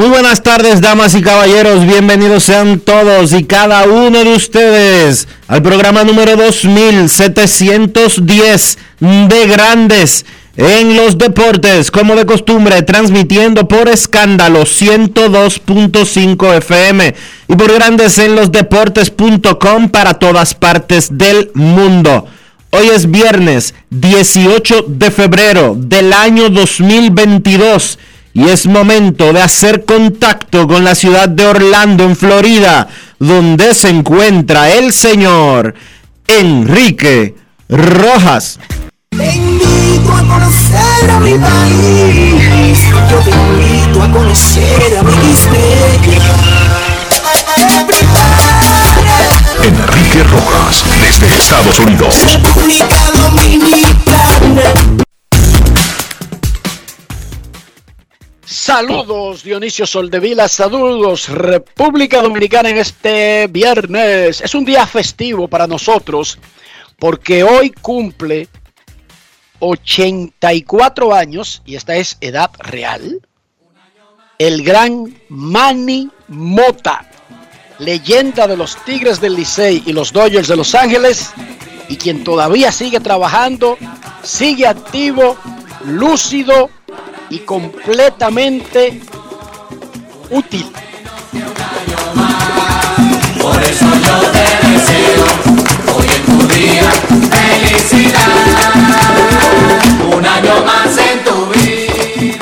Muy buenas tardes, damas y caballeros. Bienvenidos sean todos y cada uno de ustedes al programa número 2710 de Grandes en los Deportes, como de costumbre, transmitiendo por escándalo 102.5 FM y por Grandes en los Deportes.com para todas partes del mundo. Hoy es viernes 18 de febrero del año 2022 y es momento de hacer contacto con la ciudad de Orlando, en Florida, donde se encuentra el señor Enrique Rojas. Te invito a conocer a mi país. Yo te invito a conocer a mi Enrique Rojas, desde Estados Unidos. República Dominicana. Saludos Dionisio Soldevila, saludos República Dominicana en este viernes. Es un día festivo para nosotros porque hoy cumple 84 años, y esta es edad real, el gran Manny Mota, leyenda de los Tigres del Licey y los Dodgers de Los Ángeles, y quien todavía sigue trabajando, sigue activo, lúcido y completamente útil. Por eso yo te deseo hoy en tu día felicidad. Un año más en tu vida.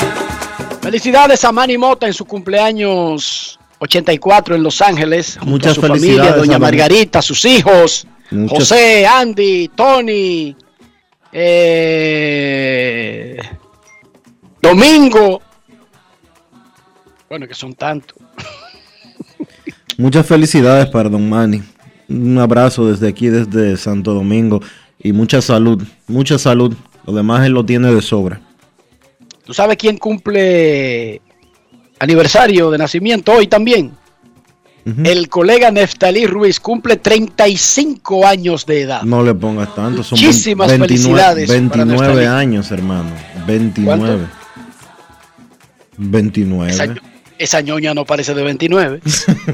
Felicidades a Manny Mota en su cumpleaños 84 en Los Ángeles. junto Muchas a su familia, felicidades doña a Manny. Margarita, sus hijos, Muchas- José, Andy, Tony, eh, Domingo. Bueno, que son tantos. Muchas felicidades para don Manny. Un abrazo desde aquí, desde Santo Domingo. Y mucha salud, mucha salud. Lo demás él lo tiene de sobra. ¿Tú sabes quién cumple aniversario de nacimiento hoy también? El colega Neftalí Ruiz cumple 35 años de edad. No le pongas tanto. Son Muchísimas 29 felicidades para 29 nuestra años, hermano. 29. ¿Cuánto? 29. Esa, esa ñoña no parece de 29.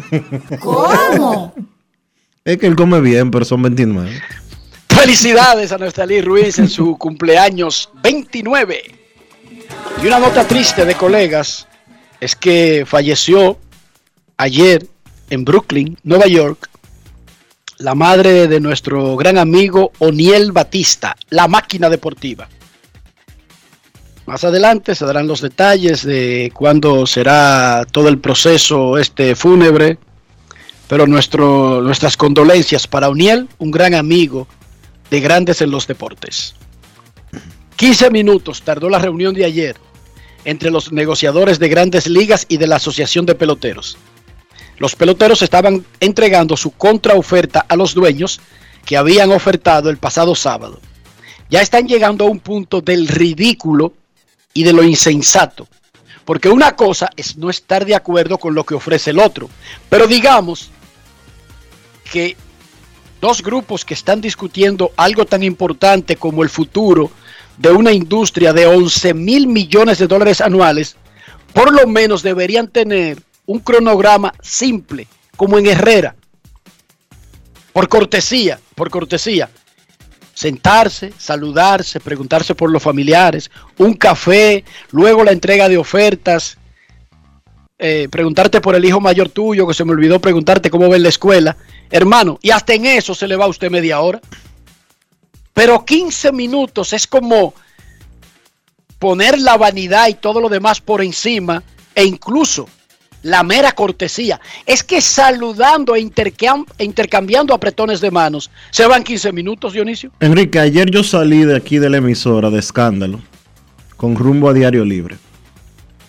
¿Cómo? Es que él come bien, pero son 29. Felicidades a Neftalí Ruiz en su cumpleaños 29. Y una nota triste de colegas es que falleció ayer en Brooklyn, Nueva York, la madre de nuestro gran amigo Oniel Batista, la máquina deportiva. Más adelante se darán los detalles de cuándo será todo el proceso este fúnebre, pero nuestras condolencias para Oniel, un gran amigo de grandes en los deportes. 15 minutos tardó la reunión de ayer entre los negociadores de grandes ligas y de la Asociación de Peloteros. Los peloteros estaban entregando su contraoferta a los dueños que habían ofertado el pasado sábado. Ya están llegando a un punto del ridículo y de lo insensato. Porque una cosa es no estar de acuerdo con lo que ofrece el otro. Pero digamos que dos grupos que están discutiendo algo tan importante como el futuro de una industria de 11 mil millones de dólares anuales, por lo menos deberían tener un cronograma simple, como en Herrera, por cortesía, por cortesía. Sentarse, saludarse, preguntarse por los familiares, un café, luego la entrega de ofertas, eh, preguntarte por el hijo mayor tuyo, que se me olvidó preguntarte cómo va en la escuela. Hermano, y hasta en eso se le va a usted media hora. Pero 15 minutos es como poner la vanidad y todo lo demás por encima e incluso la mera cortesía. Es que saludando e, e intercambiando apretones de manos se van 15 minutos, Dionisio. Enrique, ayer yo salí de aquí de la emisora de escándalo con rumbo a Diario Libre.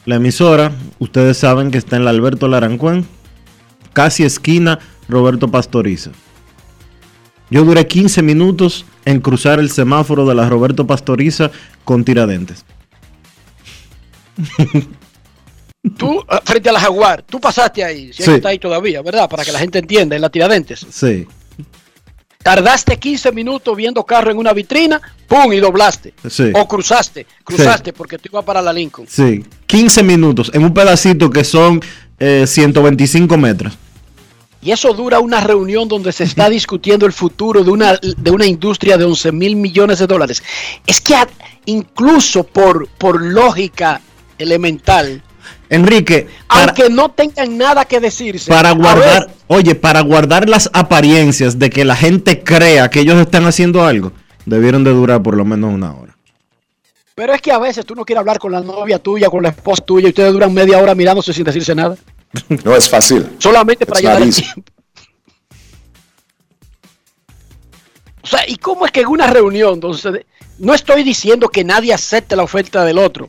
La emisora, ustedes saben que está en la Alberto Larancuán, casi esquina Roberto Pastoriza. Yo duré 15 minutos en cruzar el semáforo de la Roberto Pastoriza con Tiradentes. Tú, eh, frente a la Jaguar, tú pasaste ahí, si Sí. está ahí todavía, ¿verdad? Para que la gente entienda, en la Tiradentes. Sí, Tardaste 15 minutos viendo carro en una vitrina, ¡pum! y doblaste. Sí. O cruzaste, cruzaste porque tú ibas para la Lincoln. sí. 15 minutos en un pedacito que son eh, 125 metros. Y eso dura una reunión donde se está discutiendo el futuro de una, de una industria de 11 mil millones de dólares. Es que incluso por, por lógica elemental, Enrique, para, aunque no tengan nada que decirse, para guardar, oye, para guardar las apariencias de que la gente crea que ellos están haciendo algo, debieron de durar por lo menos una hora. pero es que a veces tú no quieres hablar con la novia tuya, con la esposa tuya, y ustedes duran media hora mirándose sin decirse nada. No es fácil. Solamente para el tiempo. O sea, ¿y cómo es que en una reunión, entonces, no estoy diciendo que nadie acepte la oferta del otro?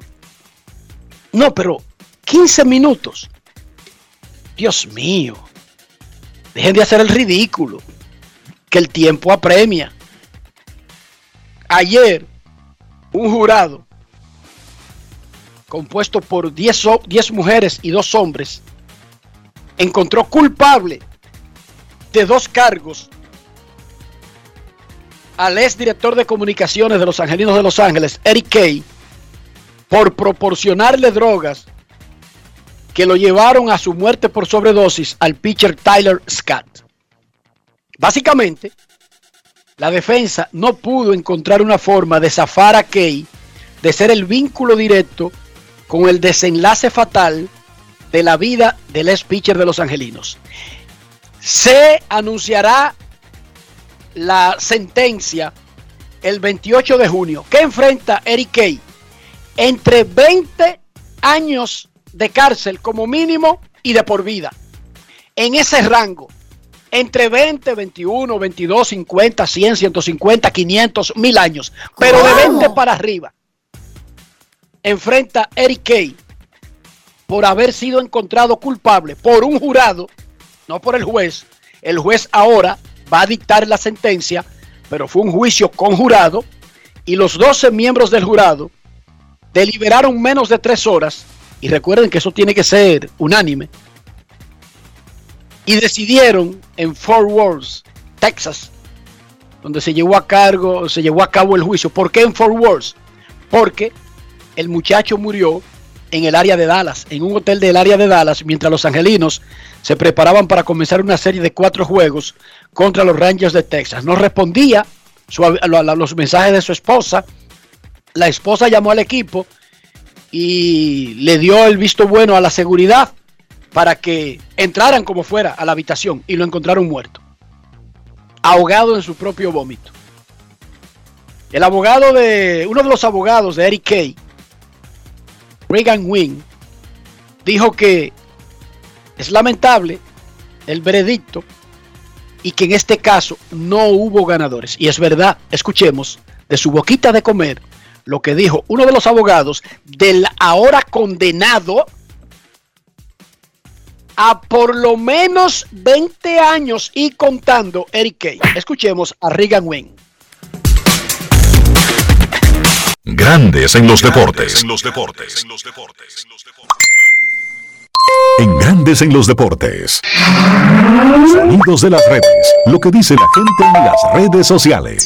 No, pero 15 minutos. Dios mío. Dejen de hacer el ridículo. Que el tiempo apremia. Ayer, un jurado compuesto por 10, ho- 10 mujeres y dos hombres encontró culpable de dos cargos al ex director de comunicaciones de los Angelinos de Los Ángeles, Eric Kay, por proporcionarle drogas que lo llevaron a su muerte por sobredosis al pitcher Tyler Scott. Básicamente, la defensa no pudo encontrar una forma de zafar a Kay de ser el vínculo directo con el desenlace fatal de la vida del ex pitcher de los Angelinos. Se anunciará la sentencia el 28 de junio que enfrenta Eric Kay entre 20 años de cárcel como mínimo y de por vida. En ese rango, entre 20, 21, 22, 50, 100, 150, 500, 1000 años, pero de 20 para arriba. Enfrenta Eric Kay por haber sido encontrado culpable por un jurado, no por el juez. El juez ahora va a dictar la sentencia, pero fue un juicio con jurado y los 12 miembros del jurado deliberaron menos de tres horas y recuerden que eso tiene que ser unánime y decidieron en Fort Worth, Texas, donde se llevó a cargo, se llevó a cabo el juicio. ¿Por qué en Fort Worth? Porque el muchacho murió en el área de Dallas, en un hotel del área de Dallas, mientras los angelinos se preparaban para comenzar una serie de cuatro juegos contra los Rangers de Texas. No respondía a los mensajes de su esposa. La esposa llamó al equipo y le dio el visto bueno a la seguridad para que entraran como fuera a la habitación y lo encontraron muerto, ahogado en su propio vómito. El abogado de, uno de los abogados de Eric Kay, Reagan Wing, dijo que es lamentable el veredicto y que en este caso no hubo ganadores. Y es verdad, escuchemos de su boquita de comer lo que dijo uno de los abogados del ahora condenado a por lo menos 20 años y contando Eric Kay. Escuchemos a Reagan Wing. Grandes en los deportes. En los deportes. En Grandes en los Deportes. Sonidos de las redes. Lo que dice la gente en las redes sociales.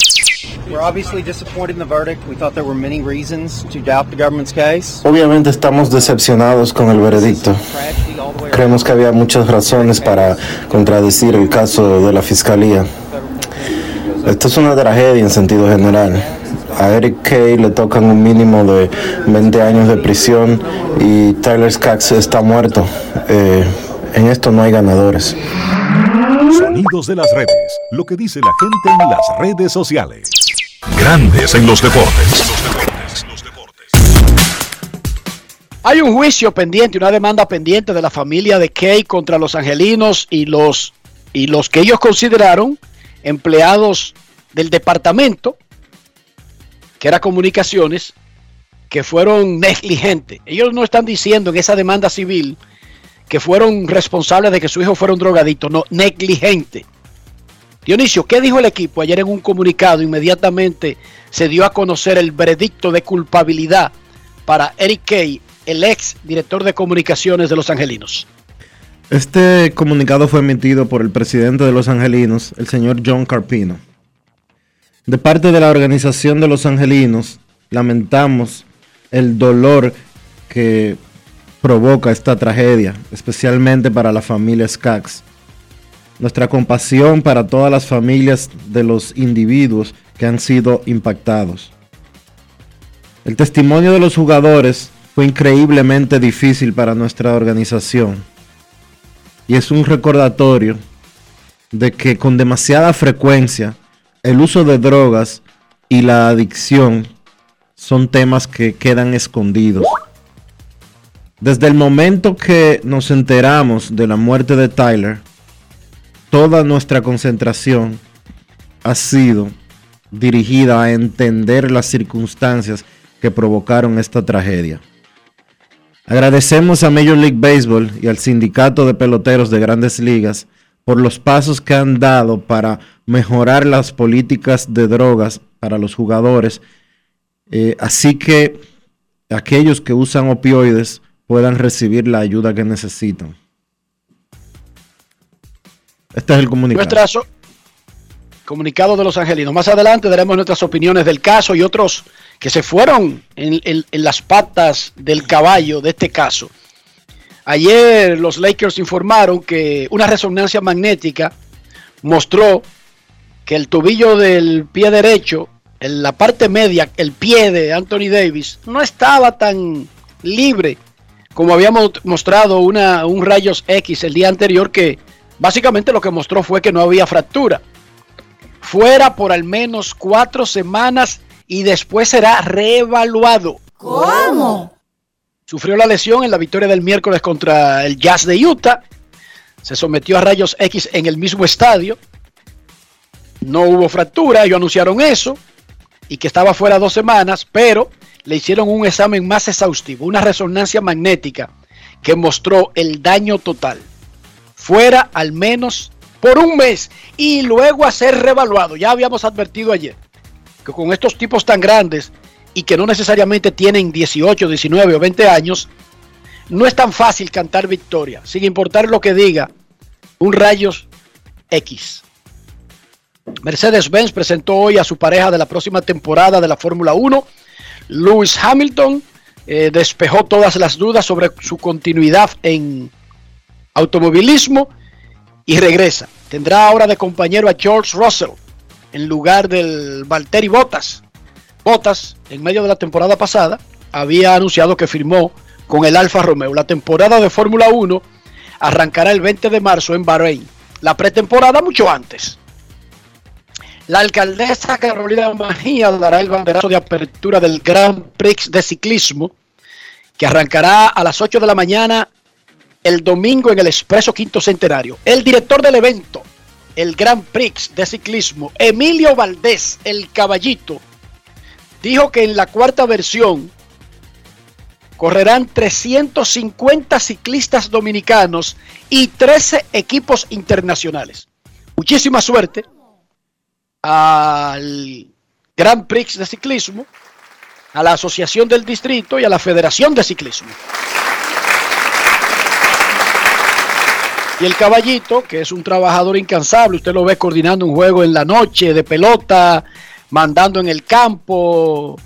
We're obviously disappointed in the verdict. We thought there were many reasons to doubt the government's case. Obviamente estamos decepcionados con el veredicto. Creemos que había muchas razones para contradecir el caso de la fiscalía. Esto es una tragedia en sentido general. A Eric Kay le tocan un mínimo de 20 años de prisión y Tyler Skaggs está muerto. Eh, en esto no hay ganadores. Sonidos de las redes. Lo que dice la gente en las redes sociales. Grandes en los deportes. Hay un juicio pendiente, una demanda pendiente de la familia de Kay contra los angelinos y los, y los que ellos consideraron empleados del departamento, que era comunicaciones, que fueron negligentes. Ellos no están diciendo en esa demanda civil que fueron responsables de que su hijo fuera un drogadicto, no, negligente. Dionisio, ¿qué dijo el equipo? Ayer en un comunicado inmediatamente se dio a conocer el veredicto de culpabilidad para Eric Kay, el ex director de comunicaciones de Los Angelinos. Este comunicado fue emitido por el presidente de Los Angelinos, el señor John Carpino. De parte de la organización de Los Angelinos, lamentamos el dolor que provoca esta tragedia, especialmente para la familia Skaggs. Nuestra compasión para todas las familias de los individuos que han sido impactados. El testimonio de los jugadores fue increíblemente difícil para nuestra organización y es un recordatorio de que con demasiada frecuencia el uso de drogas y la adicción son temas que quedan escondidos. Desde el momento que nos enteramos de la muerte de Tyler, toda nuestra concentración ha sido dirigida a entender las circunstancias que provocaron esta tragedia. Agradecemos a Major League Baseball y al Sindicato de Peloteros de Grandes Ligas por los pasos que han dado para mejorar las políticas de drogas para los jugadores, eh, así que aquellos que usan opioides puedan recibir la ayuda que necesitan. Este es el comunicado. Nuestra so- comunicado de los angelinos. Más adelante daremos nuestras opiniones del caso y otros que se fueron en, en- en las patas del caballo de este caso. Ayer los Lakers informaron que una resonancia magnética mostró que el tobillo del pie derecho, en la parte media, el pie de Anthony Davis, no estaba tan libre como habíamos mostrado una, un rayos X el día anterior que básicamente lo que mostró fue que no había fractura. Fuera por al menos cuatro semanas y después será reevaluado. ¿Cómo? Sufrió la lesión en la victoria del miércoles contra el Jazz de Utah. Se sometió a rayos X en el mismo estadio. No hubo fractura, ellos anunciaron eso y que estaba fuera dos semanas, pero le hicieron un examen más exhaustivo, una resonancia magnética que mostró el daño total. Fuera al menos por un mes y luego a ser revaluado. Ya habíamos advertido ayer que con estos tipos tan grandes y que no necesariamente tienen 18, 19 o 20 años, no es tan fácil cantar victoria, sin importar lo que diga un rayos X. Mercedes-Benz presentó hoy a su pareja de la próxima temporada de la Fórmula 1. Lewis Hamilton eh, despejó todas las dudas sobre su continuidad en automovilismo y regresa. Tendrá ahora de compañero a George Russell en lugar del Valtteri Bottas. Bottas, en medio de la temporada pasada, había anunciado que firmó con el Alfa Romeo. La temporada de Fórmula 1 arrancará el 20 de marzo en Bahrein. La pretemporada mucho antes. La alcaldesa Carolina Mejía dará el banderazo de apertura del Grand Prix de ciclismo que arrancará a las 8 de la mañana el domingo en el Expreso Quinto Centenario. El director del evento, el Grand Prix de ciclismo, Emilio Valdés, el caballito, dijo que en la cuarta versión correrán 350 ciclistas dominicanos y 13 equipos internacionales. Muchísima suerte al Grand Prix de ciclismo, a la Asociación del Distrito y a la Federación de Ciclismo. Y el caballito, que es un trabajador incansable, usted lo ve coordinando un juego en la noche de pelota, mandando en el campo,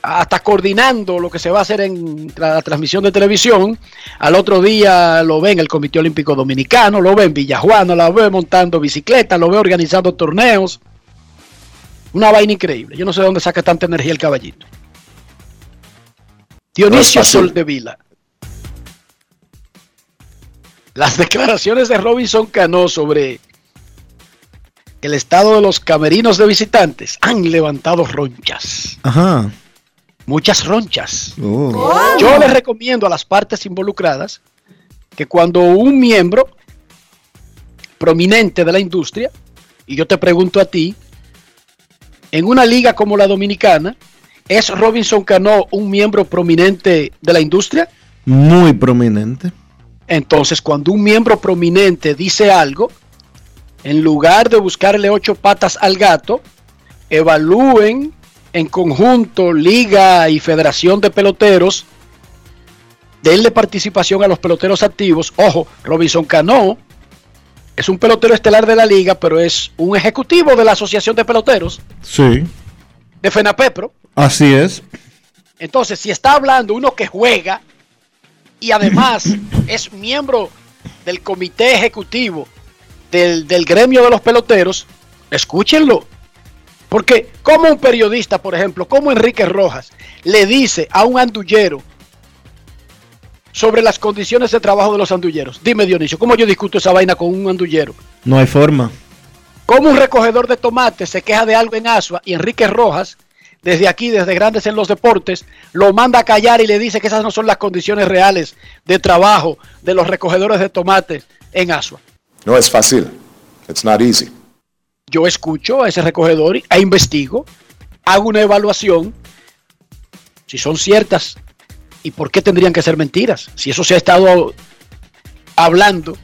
hasta coordinando lo que se va a hacer en la, la transmisión de televisión. Al otro día lo ve en el Comité Olímpico Dominicano, lo ve en Villajuana, lo ve montando bicicleta, lo ve organizando torneos. Una vaina increíble. Yo no sé de dónde saca tanta energía el caballito. Dionisio fácil. Sol de Vila. Las declaraciones de Robinson Cano sobre el estado de los camerinos de visitantes han levantado ronchas. Ajá. Muchas ronchas. Oh. Yo les recomiendo a las partes involucradas que cuando un miembro prominente de la industria, y yo te pregunto a ti, en una liga como la dominicana, ¿es Robinson Cano un miembro prominente de la industria? Muy prominente. Entonces, cuando un miembro prominente dice algo, en lugar de buscarle ocho patas al gato, evalúen en conjunto Liga y Federación de Peloteros, denle participación a los peloteros activos. Ojo, Robinson Cano es un pelotero estelar de la liga, pero es un ejecutivo de la Asociación de Peloteros Sí. de FENAPEPRO. Así es. Entonces, si está hablando uno que juega y además es miembro del comité ejecutivo del, del gremio de los peloteros, escúchenlo. Porque como un periodista, por ejemplo, como Enrique Rojas, le dice a un andullero sobre las condiciones de trabajo de los andulleros. Dime, Dionisio, ¿cómo yo discuto esa vaina con un andullero? No hay forma. ¿Cómo un recogedor de tomates se queja de algo en Asua y Enrique Rojas, desde aquí, desde Grandes en los Deportes, lo manda a callar y le dice que esas no son las condiciones reales de trabajo de los recogedores de tomates en Asua? No es fácil. It's not easy. Yo escucho a ese recogedor e investigo, hago una evaluación, si son ciertas y por qué tendrían que ser mentiras, si eso se ha estado hablando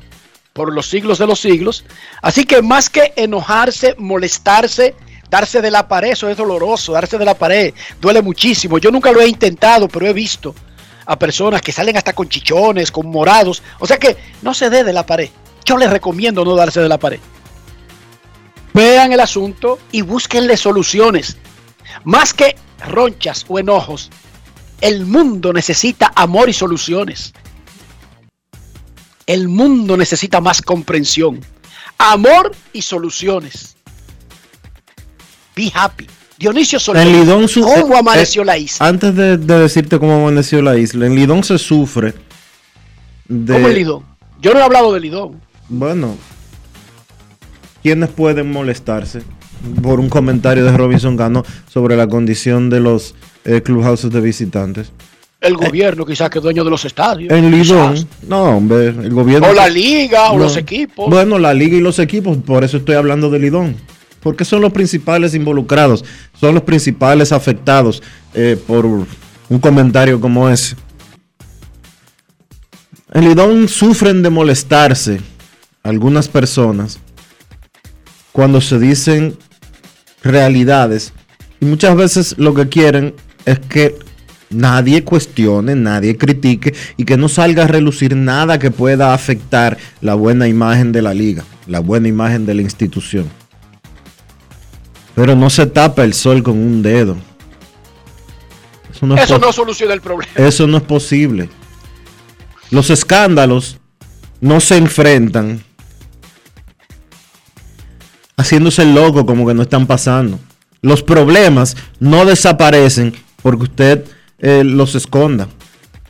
por los siglos de los siglos. Así que más que enojarse, molestarse, darse de la pared, eso es doloroso, darse de la pared, duele muchísimo. Yo nunca lo he intentado, pero he visto a personas que salen hasta con chichones, con morados. O sea que no se dé de la pared. Yo les recomiendo no darse de la pared. Vean el asunto y búsquenle soluciones. Más que ronchas o enojos, el mundo necesita amor y soluciones. El mundo necesita más comprensión. Amor y soluciones. Be happy. Dionisio Solís, ¿cómo eh, amaneció eh, la isla? Antes de, de decirte cómo amaneció la isla, en Lidón se sufre de... ¿Cómo el Lidón? Yo no he hablado de Lidón. Bueno, ¿quiénes pueden molestarse por un comentario de Robinson Cano sobre la condición de los eh, clubhouses de visitantes? El gobierno quizás que es dueño de los estadios. En Lidón, quizás. no, hombre, el gobierno... O la liga, o No. los equipos. Bueno, la liga y los equipos, por eso estoy hablando de Lidón. Porque son los principales involucrados, son los principales afectados eh, por un comentario como ese. En Lidón sufren de molestarse algunas personas cuando se dicen realidades y muchas veces lo que quieren es que nadie cuestione, nadie critique y que no salga a relucir nada que pueda afectar la buena imagen de la liga, la buena imagen de la institución. Pero no se tapa el sol con un dedo. Eso no Eso soluciona el problema. eso no es posible. Los escándalos no se enfrentan haciéndose loco como que no están pasando. Los problemas no desaparecen porque usted eh, los esconda.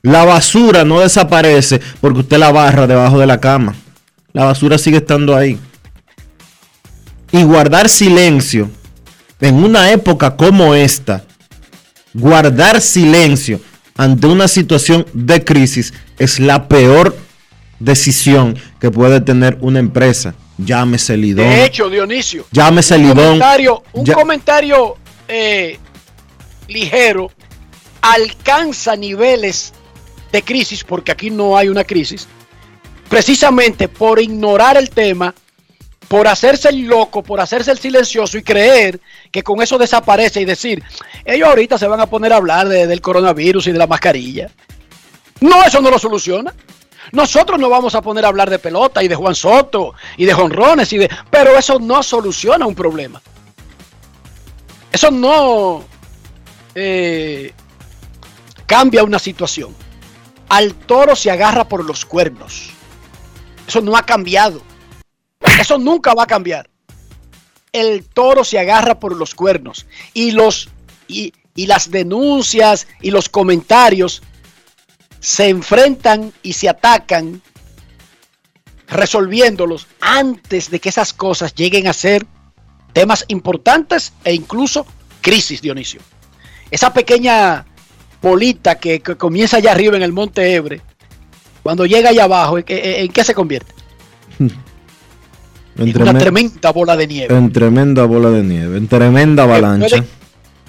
La basura no desaparece porque usted la barra debajo de la cama. La basura sigue estando ahí. Y guardar silencio en una época como esta, guardar silencio ante una situación de crisis es la peor decisión que puede tener una empresa. Llámese Lidón. De hecho, Dionisio, Llámese un Lidón. comentario, un Ya- comentario eh, ligero alcanza niveles de crisis, porque aquí no hay una crisis, precisamente por ignorar el tema, por hacerse el loco, por hacerse el silencioso y creer que con eso desaparece y decir, ellos ahorita se van a poner a hablar de- del coronavirus y de la mascarilla. No, eso no lo soluciona. Nosotros no vamos a poner a hablar de pelota y de Juan Soto y de jonrones y de, pero eso no soluciona un problema. Eso no eh, cambia una situación. Al toro se agarra por los cuernos. Eso no ha cambiado. Eso nunca va a cambiar. El toro se agarra por los cuernos. Y los y, y las denuncias y los comentarios se enfrentan y se atacan resolviéndolos antes de que esas cosas lleguen a ser temas importantes e incluso crisis, Dionisio. Esa pequeña bolita que, que comienza allá arriba en el Monte Ebre, cuando llega allá abajo, ¿en, qué- en qué se convierte? En, En una tremen- tremenda bola de nieve. en tremenda bola de nieve, en tremenda avalancha. puede-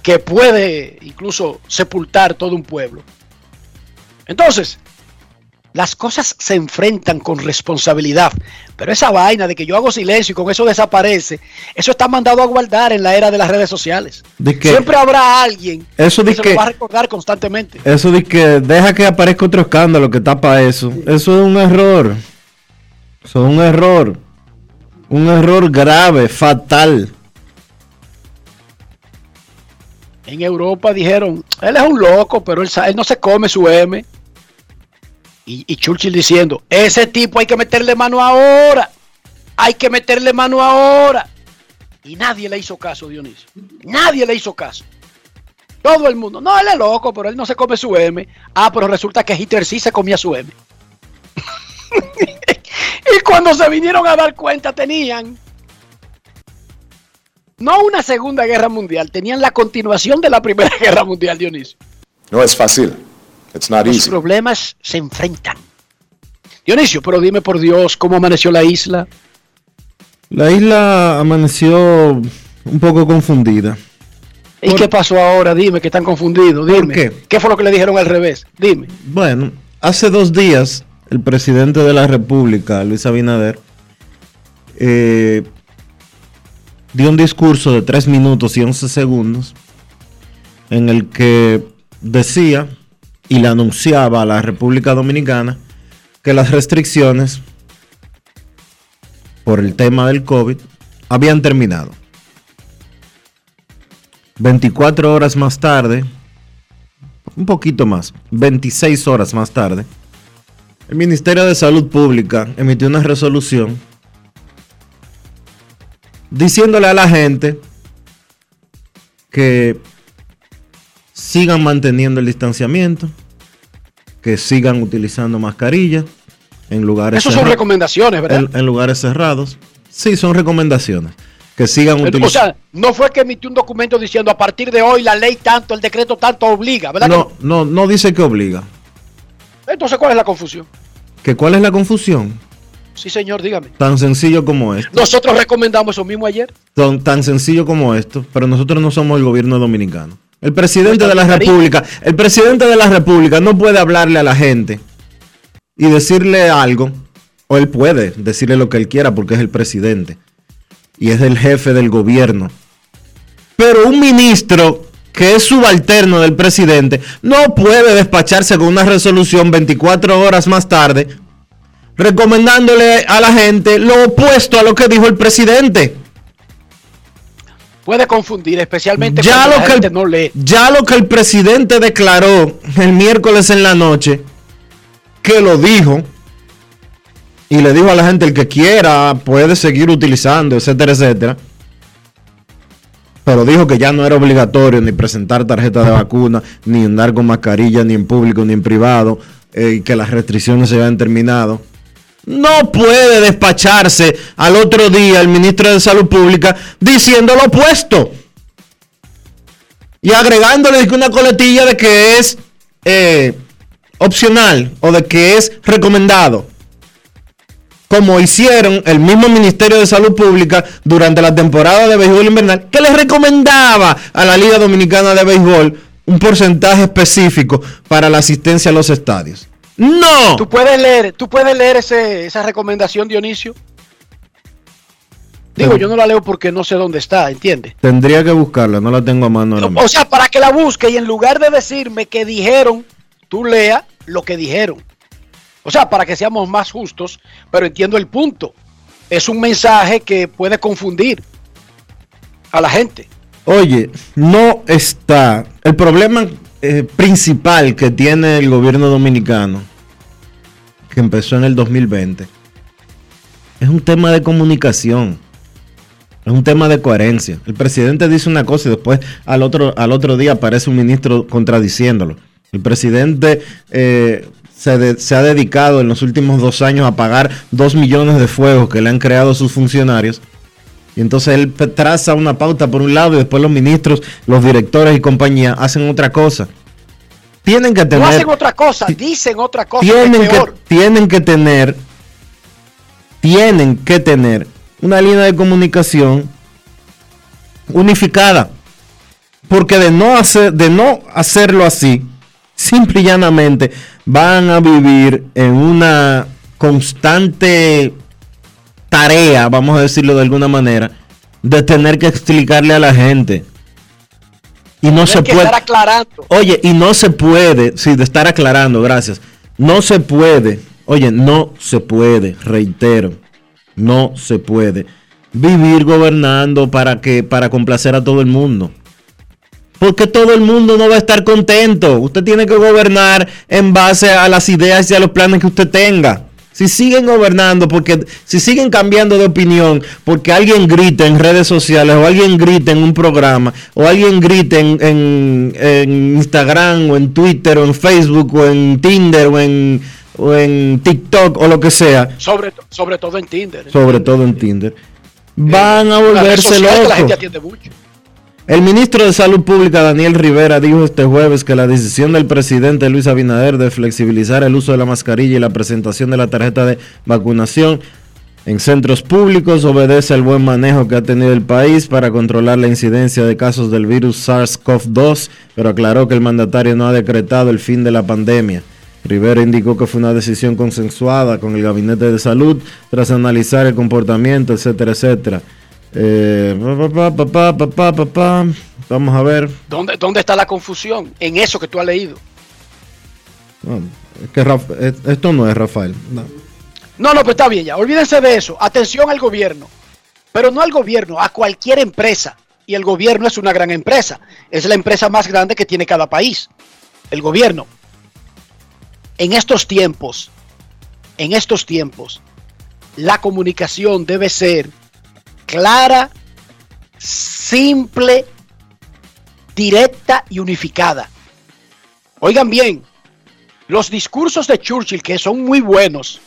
que puede incluso sepultar todo un pueblo. Entonces, las cosas se enfrentan con responsabilidad, pero esa vaina de que yo hago silencio y con eso desaparece, eso está mandado a guardar en la era de las redes sociales. De que- Siempre habrá alguien Eso que de se que- lo va a recordar constantemente. Eso de que deja que aparezca otro escándalo que tapa eso. Eso es un error. Eso es un error. Un error grave, fatal. En Europa dijeron, él es un loco, pero él no se come su M. Y, Churchill diciendo, ese tipo hay que meterle mano ahora. Hay que meterle mano ahora. Y nadie le hizo caso, Dionisio. Nadie le hizo caso. Todo el mundo. No, él es loco, pero él no se come su M. Ah, pero resulta que Hitler sí se comía su M. y cuando se vinieron a dar cuenta tenían no una segunda guerra mundial, tenían la continuación de la primera guerra mundial, Dionisio. No es fácil. It's not Los easy. problemas se enfrentan. Dionisio, pero dime por Dios cómo amaneció la isla. La isla amaneció un poco confundida. ¿Y Por- qué pasó ahora? Dime, que están confundidos. ¿Por Dime. qué? fue lo que le dijeron al revés? Dime. Bueno, hace dos días el presidente de la República, Luis Abinader, eh, dio un discurso de 3 minutos y 11 segundos en el que decía y le anunciaba a la República Dominicana que las restricciones por el tema del COVID habían terminado. 24 horas más tarde, un poquito más, 26 horas más tarde, el Ministerio de Salud Pública emitió una resolución diciéndole a la gente que sigan manteniendo el distanciamiento, que sigan utilizando mascarillas en lugares Esas son recomendaciones, ¿verdad? en, en lugares cerrados. Sí, son recomendaciones. Que sigan o utilizando. sea, no fue que emitió un documento diciendo a partir de hoy la ley tanto, el decreto tanto obliga, ¿verdad? no, no, no dice que obliga. Entonces, ¿cuál es la confusión? ¿Que ¿Cuál es la confusión? Sí, señor, dígame. Tan sencillo como esto. Nosotros recomendamos eso mismo ayer. Tan, tan sencillo como esto, pero nosotros no somos el gobierno dominicano. El presidente de la República, el presidente de la República no puede hablarle a la gente y decirle algo, o él puede decirle lo que él quiera porque es el presidente y es el jefe del gobierno. Pero un ministro que es subalterno del presidente no puede despacharse con una resolución 24 horas más tarde recomendándole a la gente lo opuesto a lo que dijo el presidente. Puede confundir, especialmente Ya cuando lo, la que gente el, no lee. ya lo que el presidente declaró el miércoles en la noche, que lo dijo, y le dijo a la gente el que quiera puede seguir utilizando, etcétera, etcétera. Pero dijo que ya no era obligatorio ni presentar tarjeta de vacuna, ni andar con mascarilla, ni en público, ni en privado, eh, y que las restricciones se habían terminado. No puede despacharse al otro día el ministro de Salud Pública diciendo lo opuesto. Y agregándole una coletilla de que es eh, opcional o de que es recomendado. Como hicieron el mismo Ministerio de Salud Pública durante la temporada de béisbol invernal, que les recomendaba a la Liga Dominicana de Béisbol un porcentaje específico para la asistencia a los estadios. No. Tú puedes leer, tú puedes leer ese- esa recomendación, Dionisio. Digo, yo no la leo porque no sé dónde está, ¿entiendes? Tendría que buscarla, no la tengo a mano. O sea, para que la busque y en lugar de decirme que dijeron, tú lea lo que dijeron. O sea, para que seamos más justos, pero entiendo el punto. Es un mensaje que puede confundir a la gente. Oye, no está. El problema eh, principal que tiene el gobierno dominicano, empezó en el 2020, es un tema de comunicación. Es un tema de coherencia. El presidente dice una cosa y después al otro, al otro día aparece un ministro contradiciéndolo. El presidente eh, se, de- se ha dedicado en los últimos dos años a pagar dos millones de fuegos que le han creado sus funcionarios. Y entonces él traza una pauta por un lado y después los ministros, los directores y compañía hacen otra cosa. Tienen que No tener, hacen otra cosa, dicen otra cosa. que tienen que, tienen que tener, tienen que tener una línea de comunicación unificada. Porque de no hacer, de no hacerlo así, simple y llanamente van a vivir en una constante tarea, vamos a decirlo de alguna manera, de tener que explicarle a la gente. Y no se que puede. estar aclarando. Oye, y no se puede, sí, de estar aclarando, gracias. No se puede, oye, no se puede, reitero, no se puede vivir gobernando para que para complacer a todo el mundo. Porque todo el mundo no va a estar contento. Usted tiene que gobernar en base a las ideas y a los planes que usted tenga. Si siguen gobernando, porque si siguen cambiando de opinión, porque alguien grita en redes sociales, o alguien grita en un programa, o alguien grita en, en- en Instagram, o en Twitter, o en Facebook, o en Tinder, o en, o en TikTok, o lo que sea, Sobre, sobre todo en Tinder. ¿eh? sobre todo en Tinder, van a volverse que la gente locos. atiende mucho. El ministro de Salud Pública, Daniel Rivera, dijo este jueves que la decisión del presidente Luis Abinader de flexibilizar el uso de la mascarilla y la presentación de la tarjeta de vacunación en centros públicos obedece al buen manejo que ha tenido el país para controlar la incidencia de casos del virus SARS-CoV-2, pero aclaró que el mandatario no ha decretado el fin de la pandemia. Rivera indicó que fue una decisión consensuada con el Gabinete de Salud tras analizar el comportamiento, etcétera, etcétera. Eh, pa, pa, pa. Vamos a ver. ¿Dónde, ¿Dónde está la confusión? En eso que tú has leído. No, es que es- esto no es Rafael. no. No, no, pues está bien ya. Olvídense de eso. Atención al gobierno. Pero no al gobierno, a cualquier empresa. Y el gobierno es una gran empresa. Es la empresa más grande que tiene cada país. El gobierno. En estos tiempos, en estos tiempos, la comunicación debe ser clara, simple, directa y unificada. Oigan bien, los discursos de Churchill, que son muy buenos,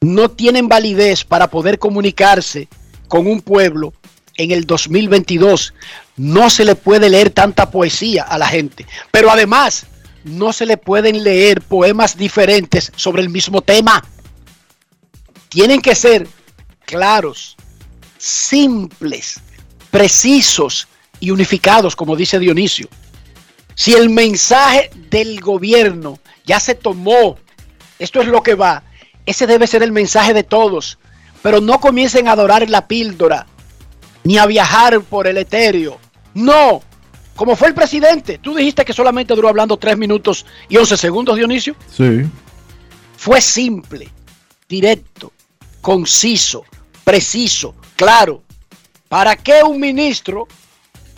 no tienen validez para poder comunicarse con un pueblo en el 2022. No se le puede leer tanta poesía a la gente, pero además no se le pueden leer poemas diferentes sobre el mismo tema. Tienen que ser claros, simples, precisos y unificados, como dice Dionisio. Si el mensaje del gobierno ya se tomó, esto es lo que va, ese debe ser el mensaje de todos. Pero no comiencen a adorar la píldora, ni a viajar por el etéreo. No, como fue el presidente. Tú dijiste que solamente duró hablando 3 minutos y 11 segundos, Dionisio. Sí. Fue simple, directo, conciso, preciso, claro. ¿Para qué un ministro,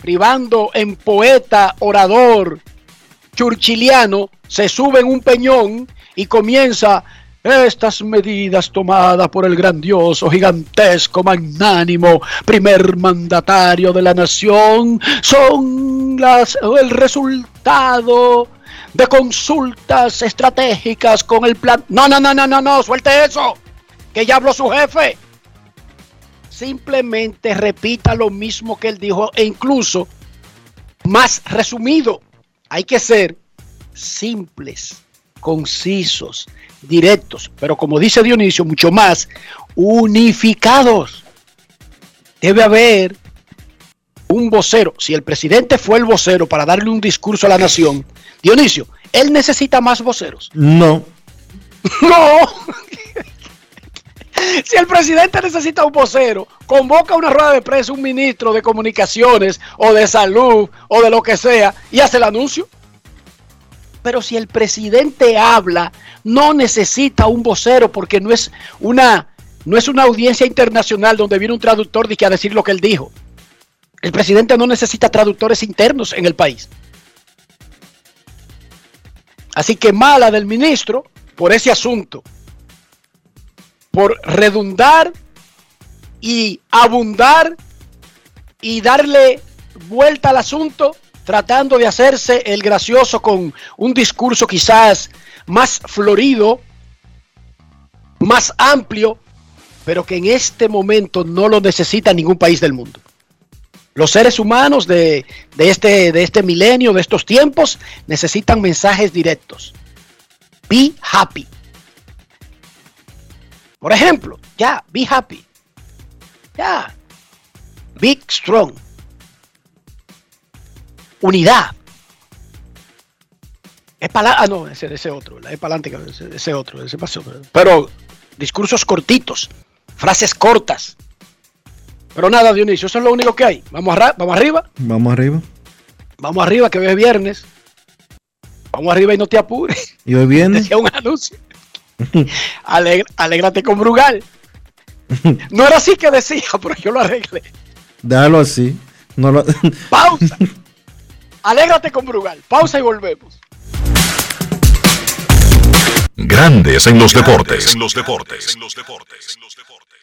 privando en poeta, orador, churchiliano, se sube en un peñón y comienza estas medidas tomadas por el grandioso, gigantesco, magnánimo primer mandatario de la nación son las, el resultado de consultas estratégicas con el plan. No, no, no, no, no, no, suelte eso, que ya habló su jefe. Simplemente repita lo mismo que él dijo e incluso más resumido. Hay que ser simples, concisos, directos, pero como dice Dionisio, mucho más unificados. Debe haber un vocero. Si el presidente fue el vocero para darle un discurso a la nación, Dionisio, él necesita más voceros. No. No. Si el presidente necesita un vocero, convoca una rueda de prensa un ministro de comunicaciones o de salud o de lo que sea y hace el anuncio. Pero si el presidente habla, no necesita un vocero porque no es una, no es una audiencia internacional donde viene un traductor de a decir lo que él dijo. El presidente no necesita traductores internos en el país. Así que mala del ministro por ese asunto, por redundar y abundar y darle vuelta al asunto, tratando de hacerse el gracioso con un discurso quizás más florido, más amplio, pero que en este momento no lo necesita ningún país del mundo. Los seres humanos de, de este, de este milenio, de estos tiempos, necesitan mensajes directos. Be happy. Por ejemplo, ya, be happy. Ya. Big strong. Unidad. Es para ah no, ese, ese otro, es para adelante, ese, ese otro, ese pasó. Pero discursos cortitos, frases cortas. Pero nada, Dionisio, eso es lo único que hay. Vamos, arra- vamos arriba, Vamos arriba. vamos arriba, que hoy es viernes. Vamos arriba y no te apures. Y hoy viene. Decía un anuncio. Alégrate con Brugal. No era así que decía, pero yo lo arreglé. Déjalo así. No lo- Pausa. Alégrate con Brugal. Pausa y volvemos. Grandes en los deportes. En los deportes.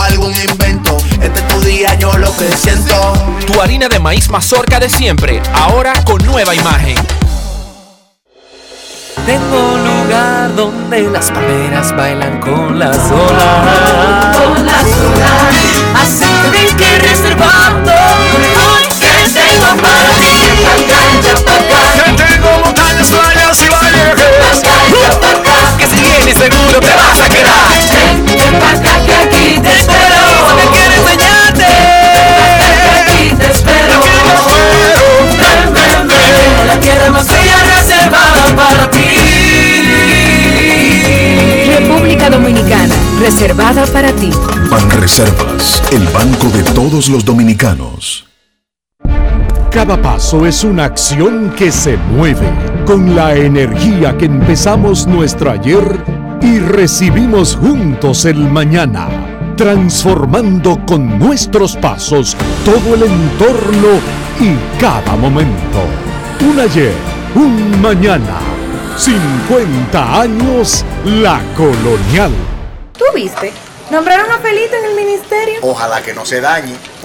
algún invento. Este es tu día, yo lo que siento. Tu harina de maíz mazorca de siempre, ahora con nueva imagen. Tengo un lugar donde las palmeras bailan con las olas. Con las olas. Así que ven que reservando. Hoy que tengo para ti. Que vienes seguro te vas a quedar. Ven, ven acá que aquí te espero. Que quiero enseñarte. Aquí te espero. Ven, ven, ven. La tierra más bella reservada para ti. República Dominicana, reservada para ti. Banreservas, el banco de todos los dominicanos. Cada paso es una acción que se mueve con la energía que empezamos nuestro ayer y recibimos juntos el mañana, transformando con nuestros pasos todo el entorno y cada momento. Un ayer, un mañana, 50 años la colonial. ¿Tú viste? Nombraron a Felito en el ministerio. Ojalá que no se dañe,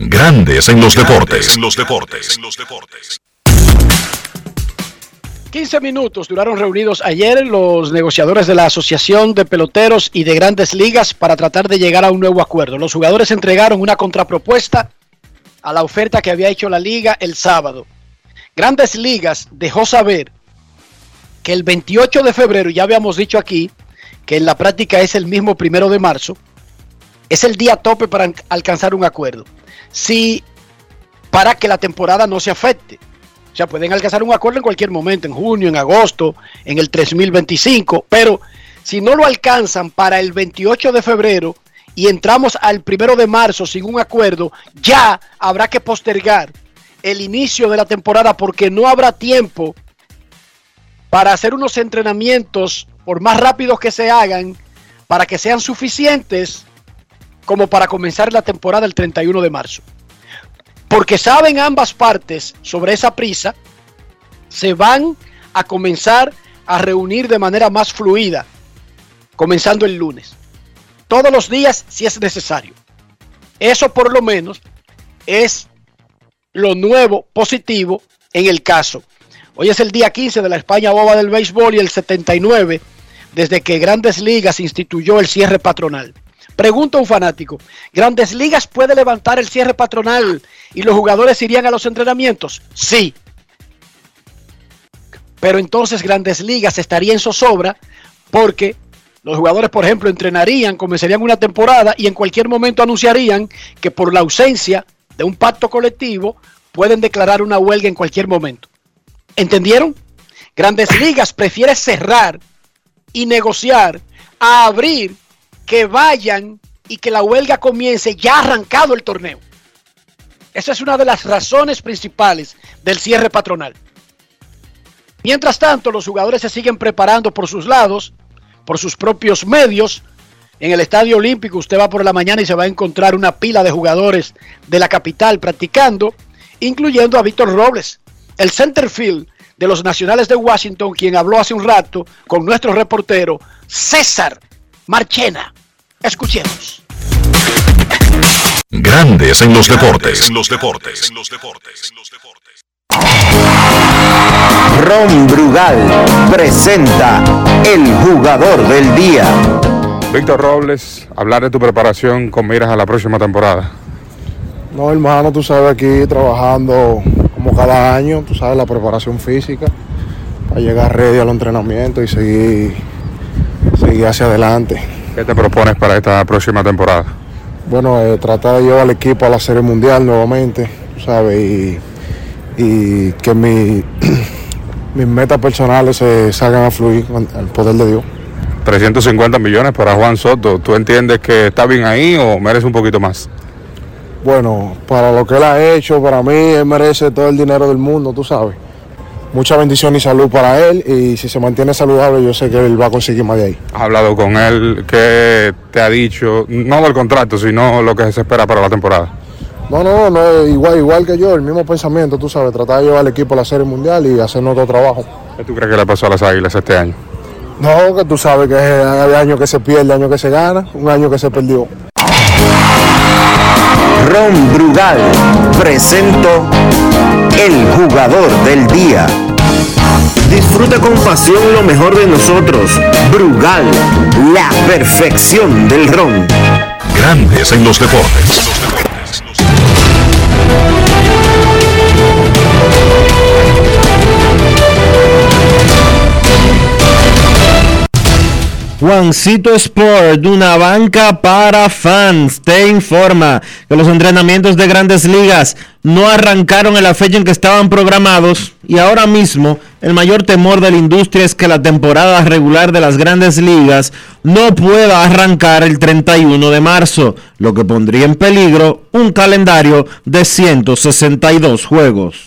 Grandes en los deportes. En los deportes. 15 minutos duraron reunidos ayer los negociadores de la Asociación de Peloteros y de Grandes Ligas para tratar de llegar a un nuevo acuerdo. Los jugadores entregaron una contrapropuesta a la oferta que había hecho la liga el sábado. Grandes Ligas dejó saber que el 28 de febrero, ya habíamos dicho aquí, que en la práctica es el mismo primero de marzo, es el día tope para an- alcanzar un acuerdo. Si para que la temporada no se afecte. O sea, pueden alcanzar un acuerdo en cualquier momento, en junio, en agosto, en el 3025, pero si no lo alcanzan para el 28 de febrero y entramos al primero de marzo sin un acuerdo, ya habrá que postergar el inicio de la temporada porque no habrá tiempo para hacer unos entrenamientos, por más rápidos que se hagan, para que sean suficientes como para comenzar la temporada el 31 de marzo. Porque saben ambas partes sobre esa prisa, se van a comenzar a reunir de manera más fluida, comenzando el lunes. Todos los días si es necesario. Eso por lo menos es lo nuevo, positivo en el caso. Hoy es el día 15 de la España Boba del Béisbol y el 79 desde que Grandes Ligas instituyó el cierre patronal. Pregunta un fanático, ¿Grandes Ligas puede levantar el cierre patronal y los jugadores irían a los entrenamientos? Sí. Pero entonces Grandes Ligas estaría en zozobra porque los jugadores, por ejemplo, entrenarían, comenzarían una temporada y en cualquier momento anunciarían que por la ausencia de un pacto colectivo pueden declarar una huelga en cualquier momento. ¿Entendieron? Grandes Ligas prefiere cerrar y negociar a abrir que vayan y que la huelga comience ya arrancado el torneo. Esa es una de las razones principales del cierre patronal. Mientras tanto, los jugadores se siguen preparando por sus lados, por sus propios medios. En el Estadio Olímpico usted va por la mañana y se va a encontrar una pila de jugadores de la capital practicando, incluyendo a Víctor Robles, el centerfield de los Nacionales de Washington, quien habló hace un rato con nuestro reportero César Marchena. Escuchemos. Grandes en los deportes. los deportes. Ron Brugal presenta el jugador del día. Víctor Robles, hablar de tu preparación con miras a la próxima temporada. No, hermano, tú sabes aquí trabajando como cada año, tú sabes la preparación física para llegar ready al entrenamiento y seguir, seguir hacia adelante. ¿Qué te propones para esta próxima temporada? Bueno, eh, tratar de llevar al equipo a la Serie Mundial nuevamente, sabes, y, y que mi, mis metas personales se salgan a fluir con el poder de Dios. 350 millones para Juan Soto, ¿tú entiendes que está bien ahí o merece un poquito más? Bueno, para lo que él ha hecho, para mí, él merece todo el dinero del mundo, tú sabes. Mucha bendición y salud para él y si se mantiene saludable yo sé que él va a conseguir más de ahí. ¿Has hablado con él? ¿Qué te ha dicho? No del contrato, sino lo que se espera para la temporada. No, no, no, igual, igual que yo, el mismo pensamiento, tú sabes, tratar de llevar al equipo a la Serie Mundial y hacer nuestro trabajo. ¿Qué tú crees que le pasó a las Águilas este año? No, que tú sabes que es el año que se pierde, año que se gana, un año que se perdió. Ron Brugal presento el jugador del día. Disfruta con pasión lo mejor de nosotros. Brugal, la perfección del ron. Grandes en los deportes. Juancito Sport, una banca para fans, te informa que los entrenamientos de grandes ligas no arrancaron en la fecha en que estaban programados y ahora mismo el mayor temor de la industria es que la temporada regular de las grandes ligas no pueda arrancar el 31 de marzo, lo que pondría en peligro un calendario de 162 juegos.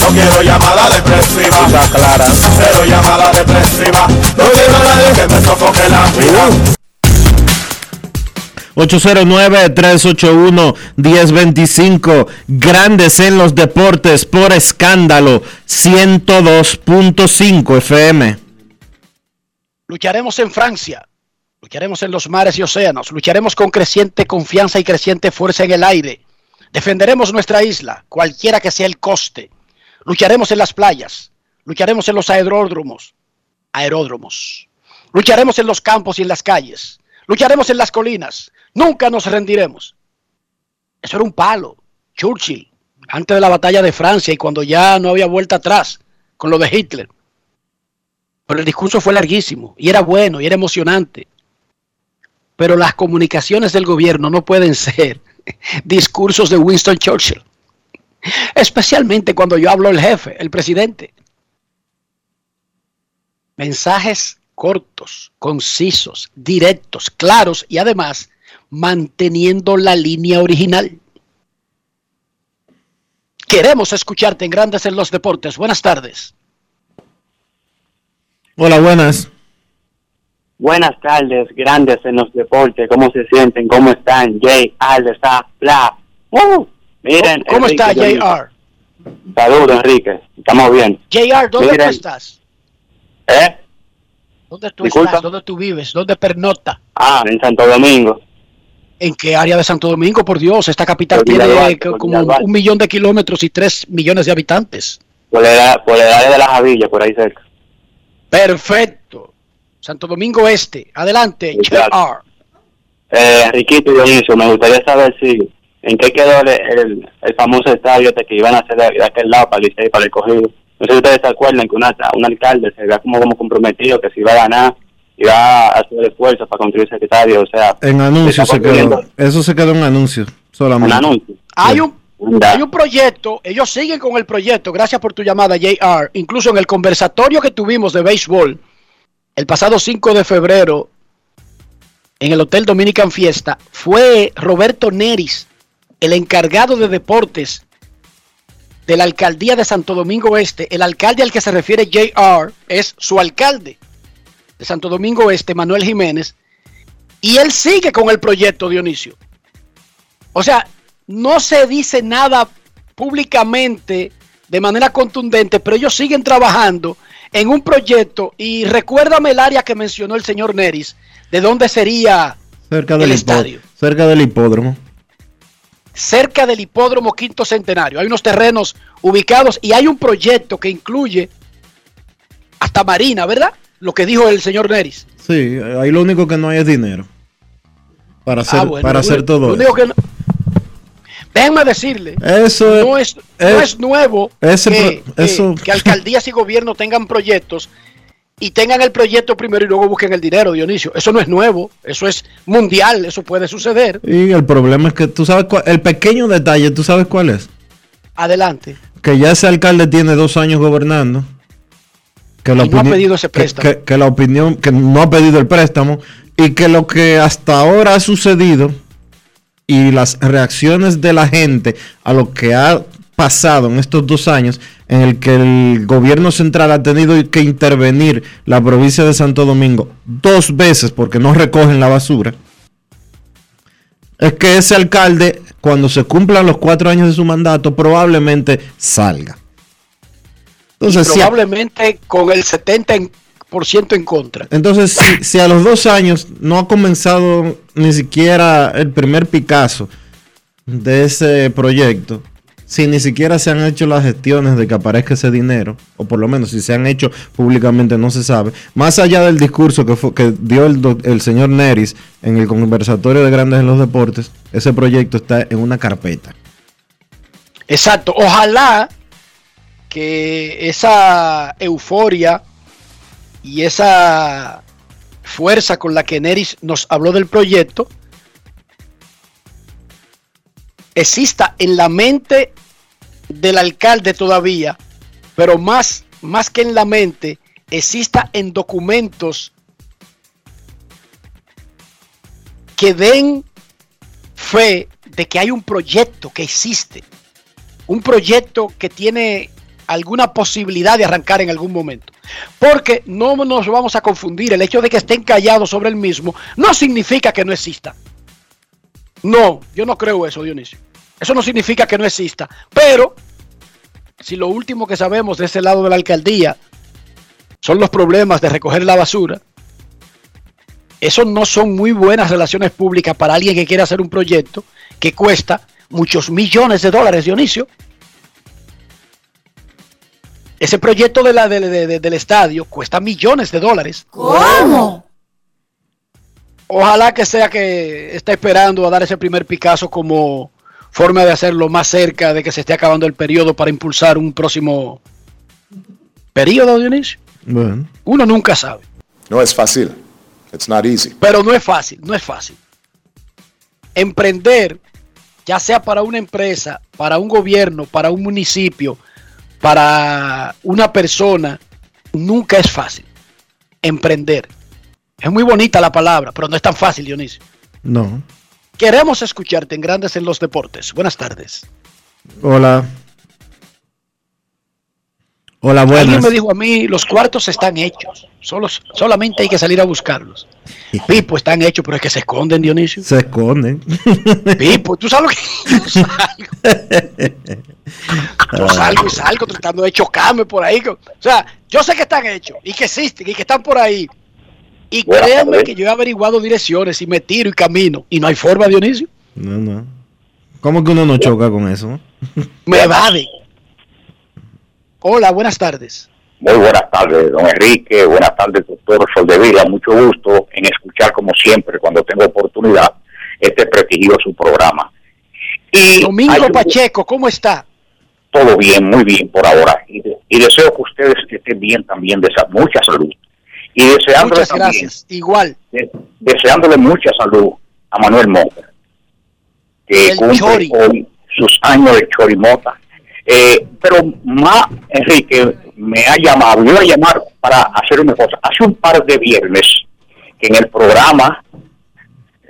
No quiero llamada depresiva. clara. Cero llamada depresiva. No quiero a nadie que me sofoque la vida. 809-381-1025. Grandes en los deportes por escándalo. 102.5 FM. Lucharemos en Francia. Lucharemos en los mares y océanos. Lucharemos con creciente confianza y creciente fuerza en el aire. Defenderemos nuestra isla, cualquiera que sea el coste. Lucharemos en las playas, lucharemos en los aeródromos, aeródromos. Lucharemos en los campos y en las calles, lucharemos en las colinas. Nunca nos rendiremos. Eso era un palo. Churchill, antes de la batalla de Francia y cuando ya no había vuelta atrás con lo de Hitler. Pero el discurso fue larguísimo y era bueno y era emocionante. Pero las comunicaciones del gobierno no pueden ser discursos de Winston Churchill. Especialmente cuando yo hablo el jefe, el presidente. Mensajes cortos, concisos, directos, claros y además manteniendo la línea original. Queremos escucharte en Grandes en los Deportes. Buenas tardes. Hola, buenas. Buenas tardes, grandes en los deportes. ¿Cómo se sienten? ¿Cómo están? Jay, Al, está, bla. Uh, miren. ¿Cómo Enrique, está JR? Saludos, Enrique. Estamos bien. JR, ¿dónde Miren. tú estás? ¿Eh? ¿Dónde tú Disculpa. estás? ¿Dónde tú vives? ¿Dónde pernota? Ah, en Santo Domingo. ¿En qué área de Santo Domingo? Por Dios, esta capital tiene como un millón de kilómetros y tres millones de habitantes. Por el, por el área de la Javilla, por ahí cerca. Perfecto. Santo Domingo Este. Adelante, JR. Eh, Enriquito y Dionisio, me gustaría saber si en qué quedó el, el, el famoso estadio este que iban a hacer de, de aquel lado para el Licey, para el cogido. No sé si ustedes se acuerdan que una, un alcalde se veía como, como comprometido que si iba a ganar, iba a hacer esfuerzos para construir ese estadio. O sea, En anuncio está se quedó. construyendo Eso se quedó en anuncio solamente. Hay un, hay un proyecto, ellos siguen con el proyecto, gracias por tu llamada, JR. Incluso en el conversatorio que tuvimos de béisbol el pasado 5 de febrero en el Hotel Dominican Fiesta, fue Roberto Neris, el encargado de deportes de la alcaldía de Santo Domingo Este. El alcalde al que se refiere JR es su alcalde de Santo Domingo Este, Manuel Jiménez, y él sigue con el proyecto, Dionisio. O sea, no se dice nada públicamente de manera contundente, pero ellos siguen trabajando en un proyecto y recuérdame el área que mencionó el señor Neris, de dónde sería Cerca el del, hipo- estadio. cerca del hipódromo. Cerca del hipódromo Quinto Centenario. Hay unos terrenos ubicados y hay un proyecto que incluye hasta Marina, ¿verdad? Lo que dijo el señor Neris. Sí, ahí lo único que no hay es dinero. Para hacer, Ah, bueno, para hacer todo eso. que no- Déjenme decirle, Eso es- no es, no es- nuevo ese que, eso- que- que alcaldías y gobiernos tengan proyectos y tengan el proyecto primero y luego busquen el dinero, Dionisio. Eso no es nuevo, eso es mundial, eso puede suceder. Y el problema es que tú sabes cuál, el pequeño detalle, ¿tú sabes cuál es? Adelante. Que ya ese alcalde tiene dos años gobernando. Que la Y no ha pedido ese que- préstamo. Que, que la opinión, que no ha pedido el préstamo. Y que lo que hasta ahora ha sucedido y las reacciones de la gente a lo que ha pasado en estos dos años en el que el gobierno central ha tenido que intervenir la provincia de Santo Domingo dos veces porque no recogen la basura, es que ese alcalde, cuando se cumplan los cuatro años de su mandato, probablemente salga. Entonces, si a- Probablemente con el 70% en contra. entonces, si, si a los dos años no ha comenzado ni siquiera el primer Picasso de ese proyecto, si ni siquiera se han hecho las gestiones de que aparezca ese dinero, o por lo menos si se han hecho públicamente no se sabe, más allá del discurso que, fue- que dio el, el señor Neris en el conversatorio de grandes en los deportes, ese proyecto está en una carpeta. Exacto. Ojalá que esa euforia y esa fuerza con la que Neris nos habló del proyecto exista en la mente del alcalde todavía, pero más, más que en la mente, exista en documentos que den fe de que hay un proyecto que existe, un proyecto que tiene alguna posibilidad de arrancar en algún momento. Porque no nos vamos a confundir, el hecho de que estén callados sobre el mismo no significa que no exista. No, yo no creo eso, Dionisio. Eso no significa que no exista. Pero, si lo último que sabemos de ese lado de la alcaldía son los problemas de recoger la basura, eso no son muy buenas relaciones públicas para alguien que quiere hacer un proyecto que cuesta muchos millones de dólares, Dionisio. Ese proyecto de la, de- de- de- del estadio cuesta millones de dólares. ¿Cómo? Ojalá que sea que está esperando a dar ese primer Picasso como forma de hacerlo más cerca de que se esté acabando el periodo para impulsar un próximo periodo, Dionisio. Bueno. Uno nunca sabe. No es fácil. It's not easy. Pero no es fácil, no es fácil. Emprender, ya sea para una empresa, para un gobierno, para un municipio, para una persona, nunca es fácil. Emprender. Es muy bonita la palabra, pero no es tan fácil, Dionisio. No. Queremos escucharte en Grandes en los Deportes. Buenas tardes. Hola. Hola, Alguien buenas. me dijo a mí, los cuartos están hechos. Solo, solamente hay que salir a buscarlos. Pipo, están hechos, pero es que se esconden, Dionisio. Se esconden. Pipo, tú sabes lo que yo salgo. Yo salgo y salgo tratando de chocarme por ahí. O sea, yo sé que están hechos y que existen y que están por ahí. Y Buenas créanme tardes. que yo he averiguado direcciones y me tiro y camino. Y no hay forma, Dionisio. No, no. ¿Cómo que uno no choca con eso? Me evade. Hola, buenas tardes. Muy buenas tardes, don Enrique. Buenas tardes, doctor Soldevila. Mucho gusto en escuchar, como siempre, cuando tengo oportunidad, este prestigioso programa. Y Domingo un- Pacheco, ¿cómo está? todo bien, muy bien por ahora. Y, de- y deseo que ustedes estén bien también, de sa- mucha salud. Y deseándole Muchas también, gracias. Igual. de- deseándole mucha salud a Manuel Mota, que El cumple Chori. hoy sus años de Chorimota. Eh, pero más, Enrique, me ha llamado, me iba a llamar para hacer una cosa. Hace un par de viernes, que en el programa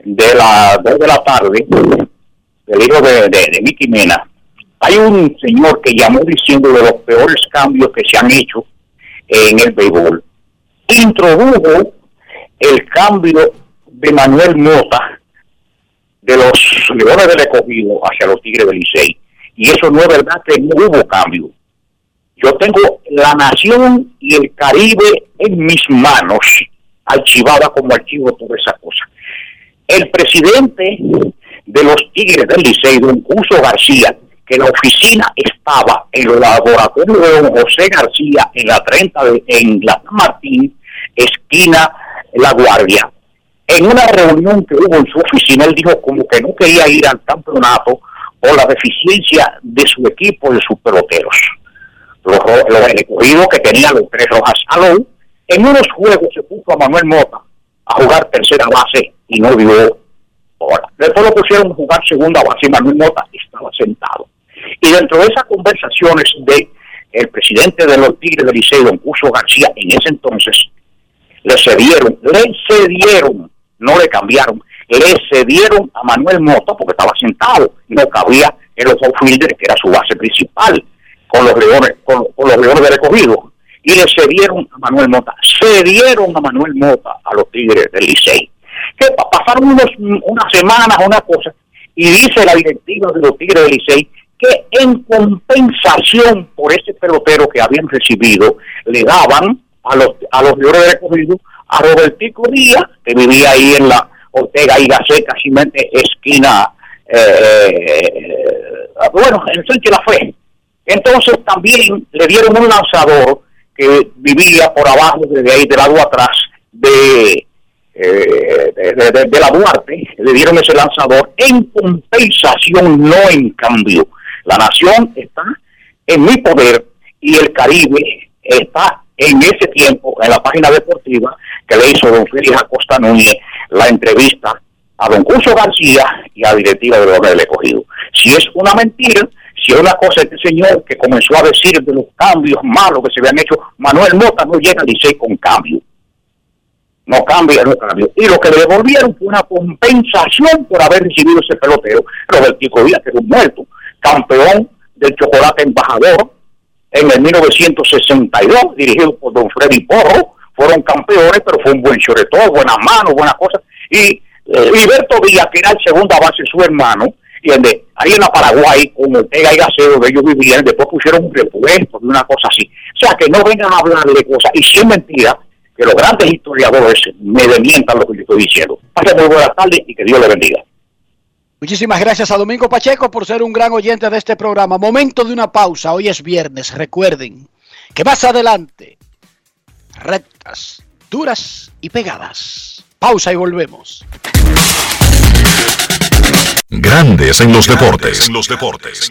de las 2 de la tarde, del hijo de, de, de Mickey Mena, hay un señor que llamó diciendo de los peores cambios que se han hecho en el béisbol. Introdujo el cambio de Manuel Mota de los Leones del Escogido hacia los Tigres del Licey. Y eso no es verdad que no hubo cambio. Yo tengo la nación y el Caribe en mis manos, archivada como archivo toda esa cosa. El presidente de los Tigres del Licey, don Cuso García, que la oficina estaba en el laboratorio de don José García en la 30 de, en la Martín, esquina La Guardia. En una reunión que hubo en su oficina, él dijo como que no quería ir al campeonato por la deficiencia de su equipo, de sus peloteros. Los, los que tenían los tres rojas salón, en unos juegos se puso a Manuel Mota a jugar tercera base y no dio hora. Después lo pusieron a jugar segunda base y Manuel Mota estaba sentado. Y dentro de esas conversaciones de el presidente de los Tigres del Liceo, don Cuso García, en ese entonces, le cedieron, le cedieron, no le cambiaron, le cedieron a Manuel Mota porque estaba sentado, no cabía en los outfielders, que era su base principal, con los leones, con, los leones del escogido, y le cedieron a Manuel Mota, cedieron a Manuel Mota a los Tigres del Licey. Que pa- pasaron unos, unas semanas, una cosa, y dice la directiva de los Tigres del Licey que en compensación por ese pelotero que habían recibido, le daban a los, a los Leones del Escogido a Robertico Díaz, que vivía ahí en la Ortega y Gasset, casi esquina, eh, eh, bueno, en el Sánchez La Fe. Entonces también le dieron un lanzador que vivía por abajo, desde ahí, del lado atrás, de, eh, de, de- de- de la Duarte, le dieron ese lanzador en compensación, no en cambio. La nación está en mi poder y el Caribe está en ese tiempo en la página deportiva que le hizo don Félix Acosta Núñez la entrevista a don Curso García y a la directiva de los del escogido. Si es una mentira, si es una cosa este señor que comenzó a decir de los cambios malos que se habían hecho, Manuel Mota no llega al Licey con cambio. No cambia, no cambia. Y lo que le devolvieron fue una compensación por haber recibido ese pelotero, Robertico Díaz, que era un muerto, campeón del chocolate embajador en el 1962, dirigido por don Freddy Porro, fueron campeones, pero fue un buen todo buenas manos, buenas cosas. Y eh, Heriberto Díaz, que era el segunda base, su hermano, y ahí en la Paraguay, con Ortega y Gacero, donde ellos vivían, después pusieron un repuesto de una cosa así. O sea, que no vengan a hablar de cosas, y si es mentira, que los grandes historiadores me demientan lo que yo estoy diciendo. Pase muy buenas tardes y que Dios le bendiga. Muchísimas gracias a Domingo Pacheco por ser un gran oyente de este programa. Momento de una pausa. Hoy es viernes. Recuerden que más adelante, rectas, duras y pegadas. Pausa y volvemos. Grandes en los deportes. En los deportes.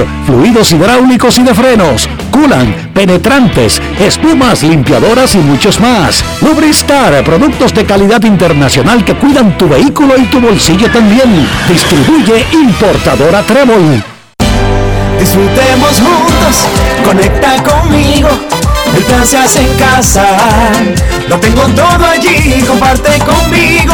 fluidos hidráulicos y de frenos, culan, penetrantes, espumas, limpiadoras y muchos más. Lubristar, productos de calidad internacional que cuidan tu vehículo y tu bolsillo también. Distribuye importadora Trébol. Disfrutemos juntos, conecta conmigo. El plan se hace en casa. Lo tengo todo allí, comparte conmigo.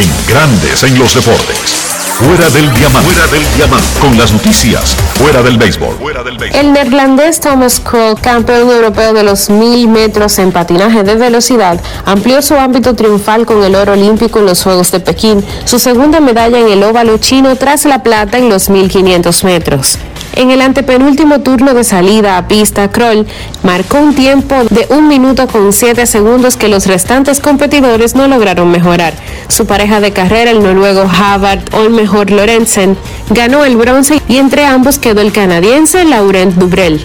En Grandes en los deportes. Fuera del diamante. Fuera del diamante. Con las noticias. Fuera del béisbol. Fuera del béisbol. El neerlandés Thomas Kroll, campeón europeo de los 1000 metros en patinaje de velocidad, amplió su ámbito triunfal con el oro olímpico en los Juegos de Pekín, su segunda medalla en el óvalo chino tras la plata en los 1500 metros. En el antepenúltimo turno de salida a pista, Kroll marcó un tiempo de 1 minuto con 7 segundos que los restantes competidores no lograron mejorar. Su pareja de carrera, el noruego Havard Olmejor Lorentzen, ganó el bronce y entre ambos quedó el canadiense Laurent Dubrel.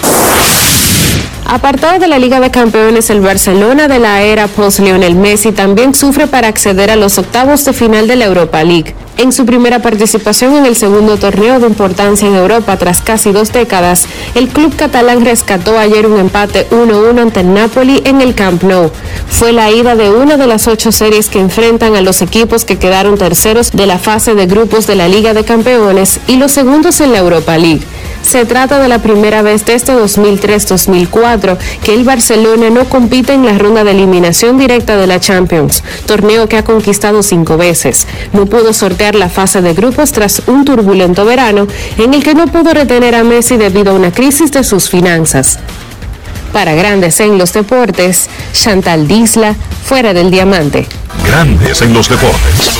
Apartado de la Liga de Campeones, el Barcelona de la era post-Lionel Messi también sufre para acceder a los octavos de final de la Europa League. En su primera participación en el segundo torneo de importancia en Europa tras casi dos décadas, el club catalán rescató ayer un empate 1-1 ante el Napoli en el Camp Nou. Fue la ida de una de las ocho series que enfrentan a los equipos que quedaron terceros de la fase de grupos de la Liga de Campeones y los segundos en la Europa League. Se trata de la primera vez desde 2003-2004 que el Barcelona no compite en la ronda de eliminación directa de la Champions, torneo que ha conquistado cinco veces. No pudo sortear la fase de grupos tras un turbulento verano en el que no pudo retener a Messi debido a una crisis de sus finanzas. Para Grandes en los Deportes, Chantal Disla, fuera del diamante. Grandes en los deportes.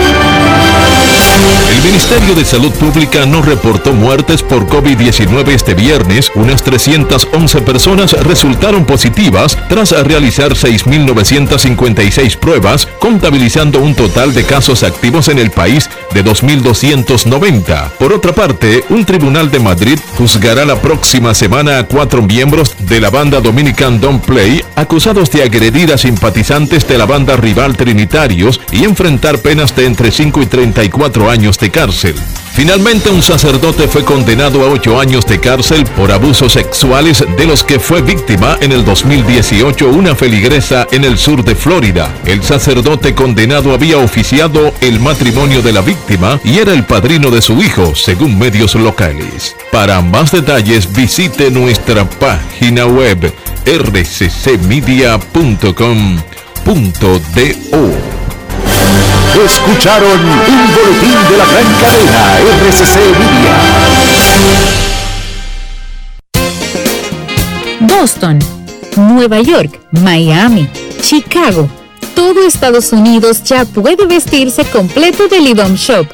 El Ministerio de Salud Pública no reportó muertes por COVID-19 este viernes. Unas 311 personas resultaron positivas tras realizar 6.956 pruebas, contabilizando un total de casos activos en el país de 2.290. Por otra parte, un tribunal de Madrid juzgará la próxima semana a cuatro miembros de la banda Dominican Don't Play acusados de agredir a simpatizantes de la banda rival Trinitarios y enfrentar penas de entre 5 y 34 años de cárcel. Finalmente, un sacerdote fue condenado a ocho años de cárcel por abusos sexuales de los que fue víctima en el 2018 una feligresa en el sur de Florida. El sacerdote condenado había oficiado el matrimonio de la víctima y era el padrino de su hijo, según medios locales. Para más detalles, visite nuestra página web rccmedia.com.do. Escucharon un boletín de la gran cadena RCC Media. Boston, Nueva York, Miami, Chicago. Todo Estados Unidos ya puede vestirse completo de Lidom Shop.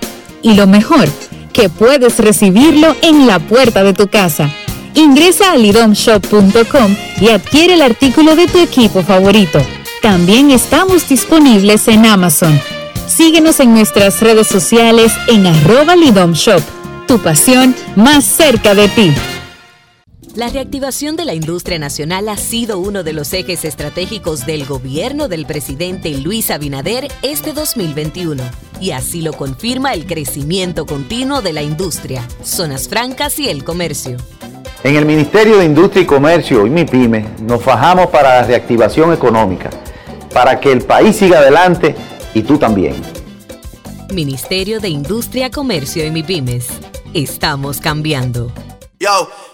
Y lo mejor, que puedes recibirlo en la puerta de tu casa. Ingresa a lidomshop.com y adquiere el artículo de tu equipo favorito. También estamos disponibles en Amazon. Síguenos en nuestras redes sociales en arroba Lidom Shop. Tu pasión más cerca de ti. La reactivación de la industria nacional ha sido uno de los ejes estratégicos del gobierno del presidente Luis Abinader este 2021. Y así lo confirma el crecimiento continuo de la industria, zonas francas y el comercio. En el Ministerio de Industria y Comercio y MIPYME nos fajamos para la reactivación económica, para que el país siga adelante y tú también. Ministerio de Industria, Comercio y MIPIMES. Estamos cambiando. Yo,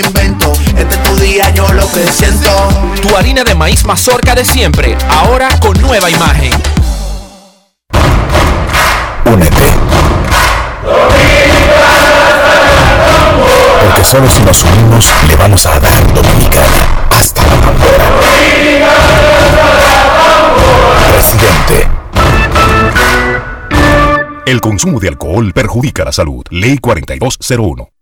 invento. Este es tu día, yo lo presiento. Tu harina de maíz mazorca de siempre, ahora con nueva imagen. Únete. Porque solo si nos unimos le vamos a dar Dominicana hasta la bandera. Presidente. El consumo de alcohol perjudica la salud. Ley 4201.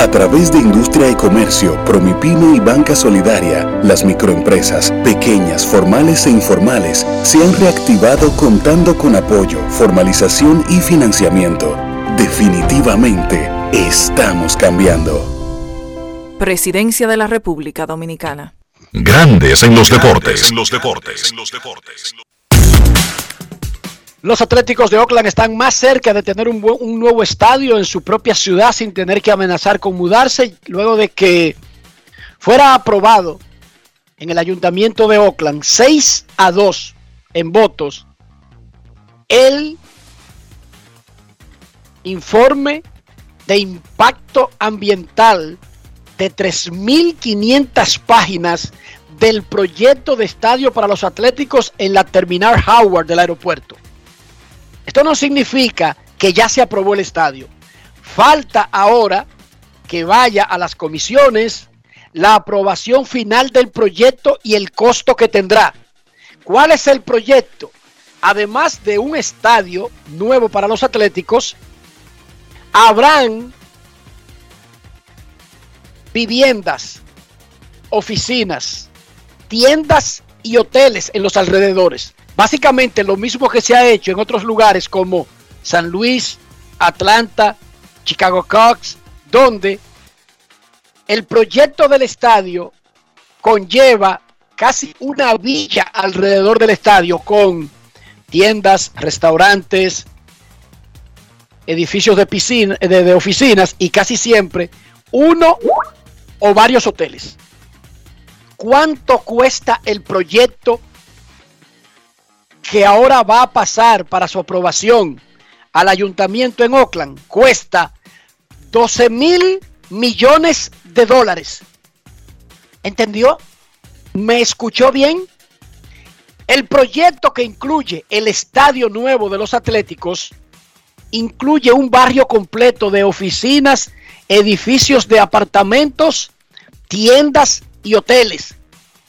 A través de Industria y Comercio, Promipyme y Banca Solidaria, las microempresas, pequeñas, formales e informales, se han reactivado contando con apoyo, formalización y financiamiento. Definitivamente, estamos cambiando. Presidencia de la República Dominicana. Grandes en los deportes. En los deportes. En los deportes. Los Atléticos de Oakland están más cerca de tener un, nuevo estadio en su propia ciudad sin tener que amenazar con mudarse luego de que fuera aprobado en el ayuntamiento de Oakland 6 a 2 en votos el informe de impacto ambiental de 3.500 páginas del proyecto de estadio para los Atléticos en la terminal Howard del aeropuerto. Esto no significa que ya se aprobó el estadio. Falta ahora que vaya a las comisiones la aprobación final del proyecto y el costo que tendrá. ¿Cuál es el proyecto? Además de un estadio nuevo para los Atléticos, habrán viviendas, oficinas, tiendas y hoteles en los alrededores. Básicamente lo mismo que se ha hecho en otros lugares como San Luis, Atlanta, Chicago Cubs, donde el proyecto del estadio conlleva casi una villa alrededor del estadio con tiendas, restaurantes, edificios de, piscina, de, de oficinas y casi siempre uno o varios hoteles. ¿Cuánto cuesta el proyecto que ahora va a pasar para su aprobación al ayuntamiento en Oakland? Cuesta 12 mil millones de dólares. ¿Entendió? ¿Me escuchó bien? El proyecto que incluye el estadio nuevo de los Atléticos incluye un barrio completo de oficinas, edificios de apartamentos, tiendas y hoteles.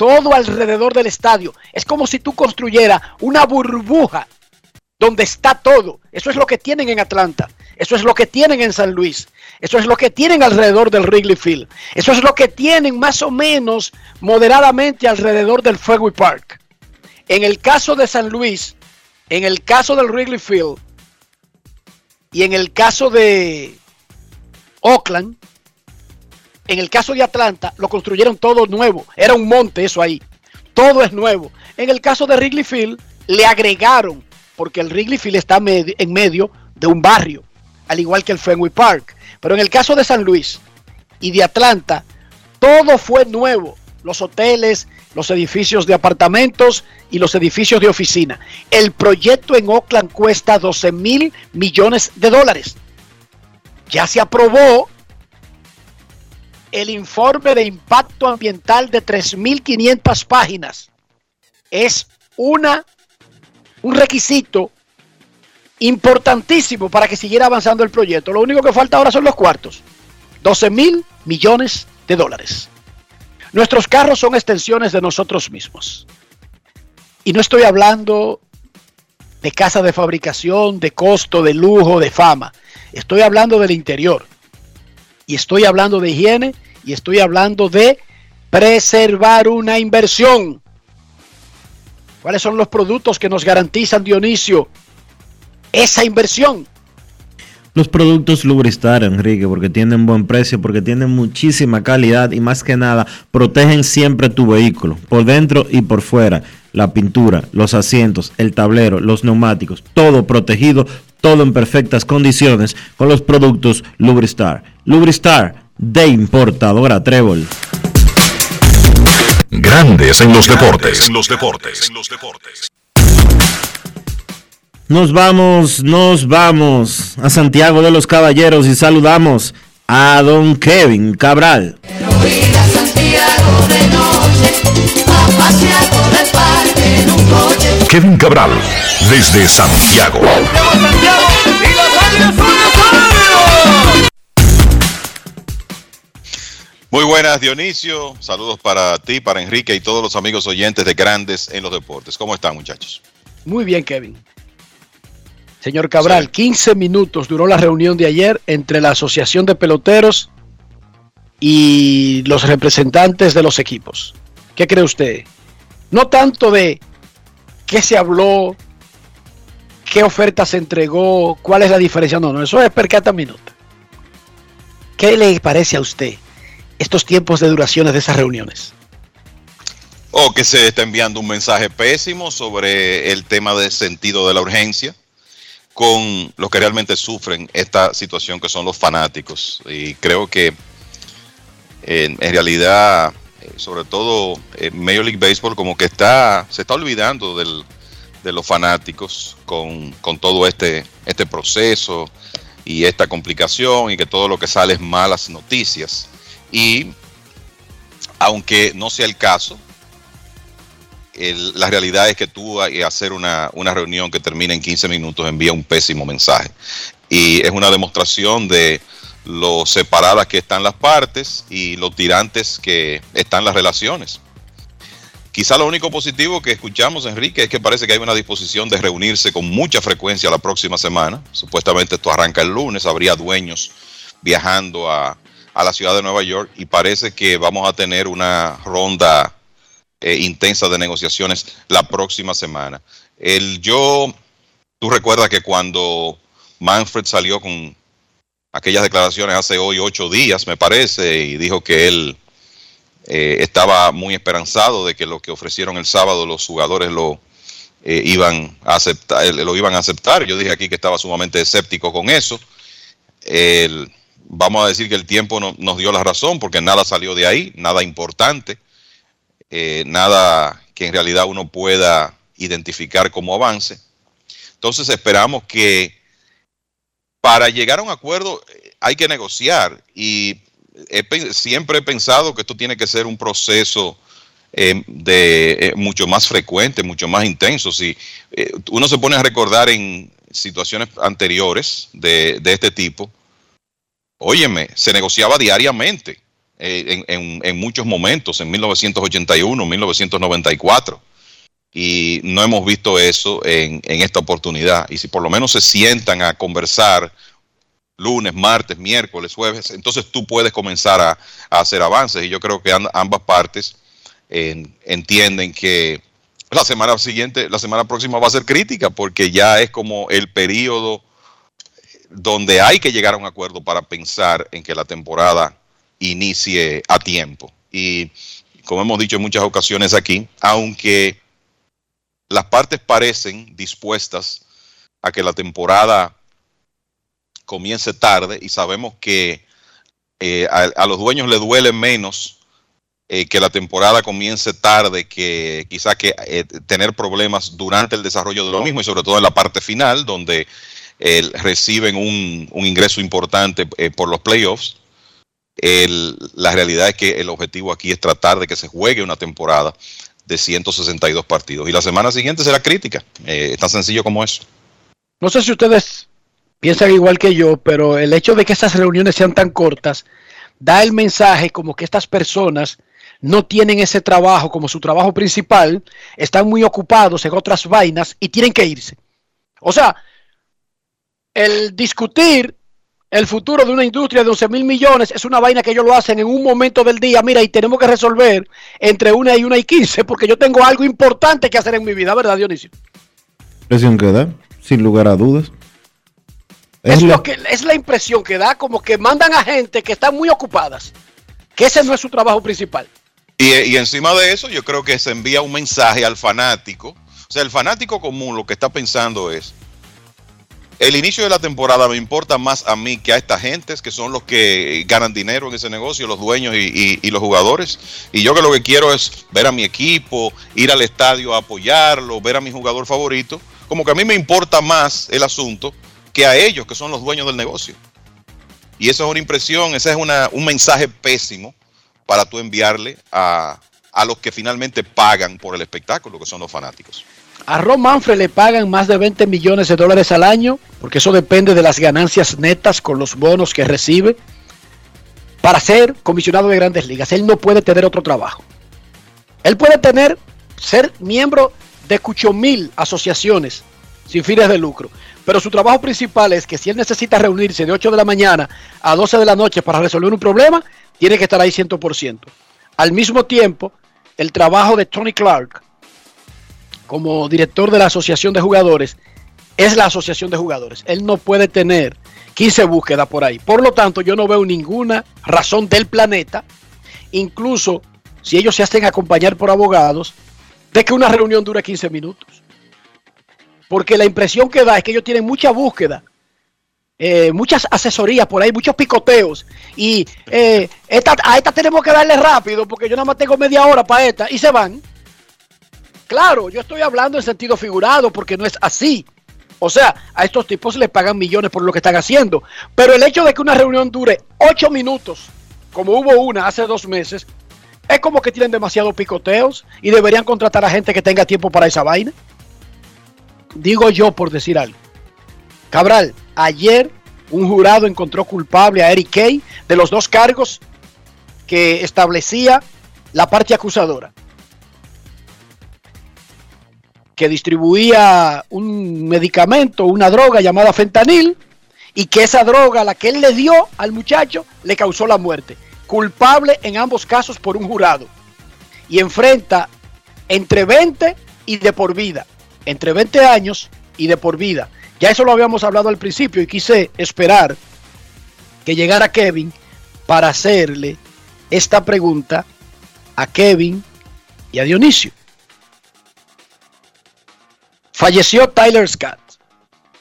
Todo alrededor del estadio. Es como si tú construyeras una burbuja donde está todo. Eso es lo que tienen en Atlanta. Eso es lo que tienen en San Luis. Eso es lo que tienen alrededor del Wrigley Field. Eso es lo que tienen más o menos moderadamente alrededor del Fenway Park. En el caso de San Luis, en el caso del Wrigley Field y en el caso de Oakland, en el caso de Atlanta, lo construyeron todo nuevo. Era un monte eso ahí. Todo es nuevo. En el caso de Wrigley Field, le agregaron, porque el Wrigley Field está en medio de un barrio, al igual que el Fenway Park. Pero en el caso de San Luis y de Atlanta, todo fue nuevo. Los hoteles, los edificios de apartamentos y los edificios de oficina. El proyecto en Oakland cuesta 12 mil millones de dólares. Ya se aprobó el informe de impacto ambiental de 3.500 páginas. Es una, un requisito importantísimo para que siguiera avanzando el proyecto. Lo único que falta ahora son los cuartos. 12 mil millones de dólares. Nuestros carros son extensiones de nosotros mismos. Y no estoy hablando de casa de fabricación, de costo, de lujo, de fama. Estoy hablando del interior. Y estoy hablando de higiene y estoy hablando de preservar una inversión. ¿Cuáles son los productos que nos garantizan, Dionisio, esa inversión? Los productos Lubristar, Enrique, porque tienen buen precio, porque tienen muchísima calidad y más que nada protegen siempre tu vehículo, por dentro y por fuera. La pintura, los asientos, el tablero, los neumáticos, todo protegido, todo en perfectas condiciones con los productos Lubristar. Lubristar de importadora Trébol. Grandes en los deportes. En los deportes. En los deportes. Nos vamos, nos vamos a Santiago de los Caballeros y saludamos a don Kevin Cabral. Ir a Santiago de noche, a pasear por el Kevin Cabral, desde Santiago. Muy buenas, Dionisio. Saludos para ti, para Enrique y todos los amigos oyentes de Grandes en los Deportes. ¿Cómo están, muchachos? Muy bien, Kevin. Señor Cabral, 15 minutos duró la reunión de ayer entre la Asociación de Peloteros y los representantes de los equipos. ¿Qué cree usted? No tanto de qué se habló, qué oferta se entregó, cuál es la diferencia. No, no, eso es per cada minuto. ¿Qué le parece a usted estos tiempos de duraciones de esas reuniones? O que se está enviando un mensaje pésimo sobre el tema del sentido de la urgencia con los que realmente sufren esta situación que son los fanáticos. Y creo que en, realidad, sobre todo eh, Major League Baseball, como que está, se está olvidando de los fanáticos con, con todo este, este proceso y esta complicación y que todo lo que sale es malas noticias. Y aunque no sea el caso, la realidad es que tú hacer una, una reunión que termina en 15 minutos envía un pésimo mensaje. Y es una demostración de lo separadas que están las partes y lo tirantes que están las relaciones. Quizá lo único positivo que escuchamos, Enrique, es que parece que hay una disposición de reunirse con mucha frecuencia la próxima semana. Supuestamente esto arranca el lunes, habría dueños viajando a, a la ciudad de Nueva York y parece que vamos a tener una ronda eh, intensa de negociaciones la próxima semana. El yo, tú recuerdas que cuando Manfred salió con aquellas declaraciones hace hoy ocho días, me parece, y dijo que él eh, estaba muy esperanzado de que lo que ofrecieron el sábado los jugadores lo eh, iban a aceptar, lo iban a aceptar. Yo dije aquí que estaba sumamente escéptico con eso. El, vamos a decir que el tiempo no, nos dio la razón porque nada salió de ahí, nada importante, eh, nada que en realidad uno pueda identificar como avance. Entonces esperamos que para llegar a un acuerdo eh, hay que negociar y siempre he pensado que esto tiene que ser un proceso eh, de eh, mucho más frecuente, mucho más intenso. Si uno se pone a recordar en situaciones anteriores de, este tipo, óyeme, se negociaba diariamente en, en, en, muchos momentos, en 1981, 1994. Y no hemos visto eso en, en esta oportunidad. Y si por lo menos se sientan a conversar lunes, martes, miércoles, jueves, entonces tú puedes comenzar a, a hacer avances. Y yo creo que ambas partes entienden que la semana siguiente, la semana próxima va a ser crítica, porque ya es como el periodo donde hay que llegar a un acuerdo para pensar en que la temporada inicie a tiempo. Y como hemos dicho en muchas ocasiones aquí, aunque las partes parecen dispuestas a que la temporada comience tarde y sabemos que eh, a, los dueños les duele menos eh, que la temporada comience tarde que quizá que eh, tener problemas durante el desarrollo de lo mismo y sobre todo en la parte final donde reciben un, ingreso importante por los playoffs. La realidad es que el objetivo aquí es tratar de que se juegue una temporada de 162 partidos y la semana siguiente será crítica. es tan sencillo como eso. No sé si ustedes piensan igual que yo, pero el hecho de que estas reuniones sean tan cortas da el mensaje como que estas personas no tienen ese trabajo como su trabajo principal, están muy ocupados en otras vainas y tienen que irse. O sea, el discutir el futuro de una industria de 11 mil millones es una vaina que ellos lo hacen en un momento del día, mira, y tenemos que resolver entre una y una y quince, porque yo tengo algo importante que hacer en mi vida, ¿verdad, Dionisio? Impresión que da, sin lugar a dudas. Es, es, lo que, es la impresión que da, como que mandan a gente que están muy ocupadas, que ese no es su trabajo principal. Y, y, encima de eso, yo creo que se envía un mensaje al fanático. O sea, el fanático común lo que está pensando es, el inicio de la temporada me importa más a mí que a esta gente, que son los que ganan dinero en ese negocio, los dueños y, los jugadores. Y yo que lo que quiero es ver a mi equipo, ir al estadio a apoyarlo, ver a mi jugador favorito. Como que a mí me importa más el asunto que a ellos, que son los dueños del negocio. Y eso es una impresión, ese es un mensaje pésimo para tú enviarle a, a los que finalmente pagan por el espectáculo, que son los fanáticos. A Ron Manfred le pagan más de 20 millones de dólares al año, porque eso depende de las ganancias netas con los bonos que recibe, para ser comisionado de grandes ligas. Él no puede tener otro trabajo. Él puede tener, ser miembro de cucho mil asociaciones sin fines de lucro. Pero su trabajo principal es que si él necesita reunirse de 8 de la mañana a 12 de la noche para resolver un problema, tiene que estar ahí 100%. Al mismo tiempo, el trabajo de Tony Clark como director de la asociación de jugadores es la asociación de jugadores. Él no puede tener 15 búsquedas por ahí. Por lo tanto, yo no veo ninguna razón del planeta, incluso si ellos se hacen acompañar por abogados, de que una reunión dure 15 minutos. Porque la impresión que da es que ellos tienen mucha búsqueda, eh, muchas asesorías por ahí, muchos picoteos. Y eh, esta, a esta tenemos que darle rápido porque yo nada más tengo media hora para esta y se van. Claro, yo estoy hablando en sentido figurado porque no es así. O sea, a estos tipos les pagan millones por lo que están haciendo. Pero el hecho de que una reunión dure ocho minutos, como hubo una hace dos meses, es como que tienen demasiados picoteos y deberían contratar a gente que tenga tiempo para esa vaina. Digo yo por decir algo. Cabral, ayer un jurado encontró culpable a Eric Kay de los dos cargos que establecía la parte acusadora. Que distribuía un medicamento, una droga llamada fentanil, y que esa droga, la que él le dio al muchacho, le causó la muerte. Culpable en ambos casos por un jurado. Y enfrenta entre 20 y de por vida. Entre 20 años y de por vida. Ya eso lo habíamos hablado al principio y quise esperar que llegara Kevin para hacerle esta pregunta a Kevin y a Dionisio. Falleció Tyler Scott.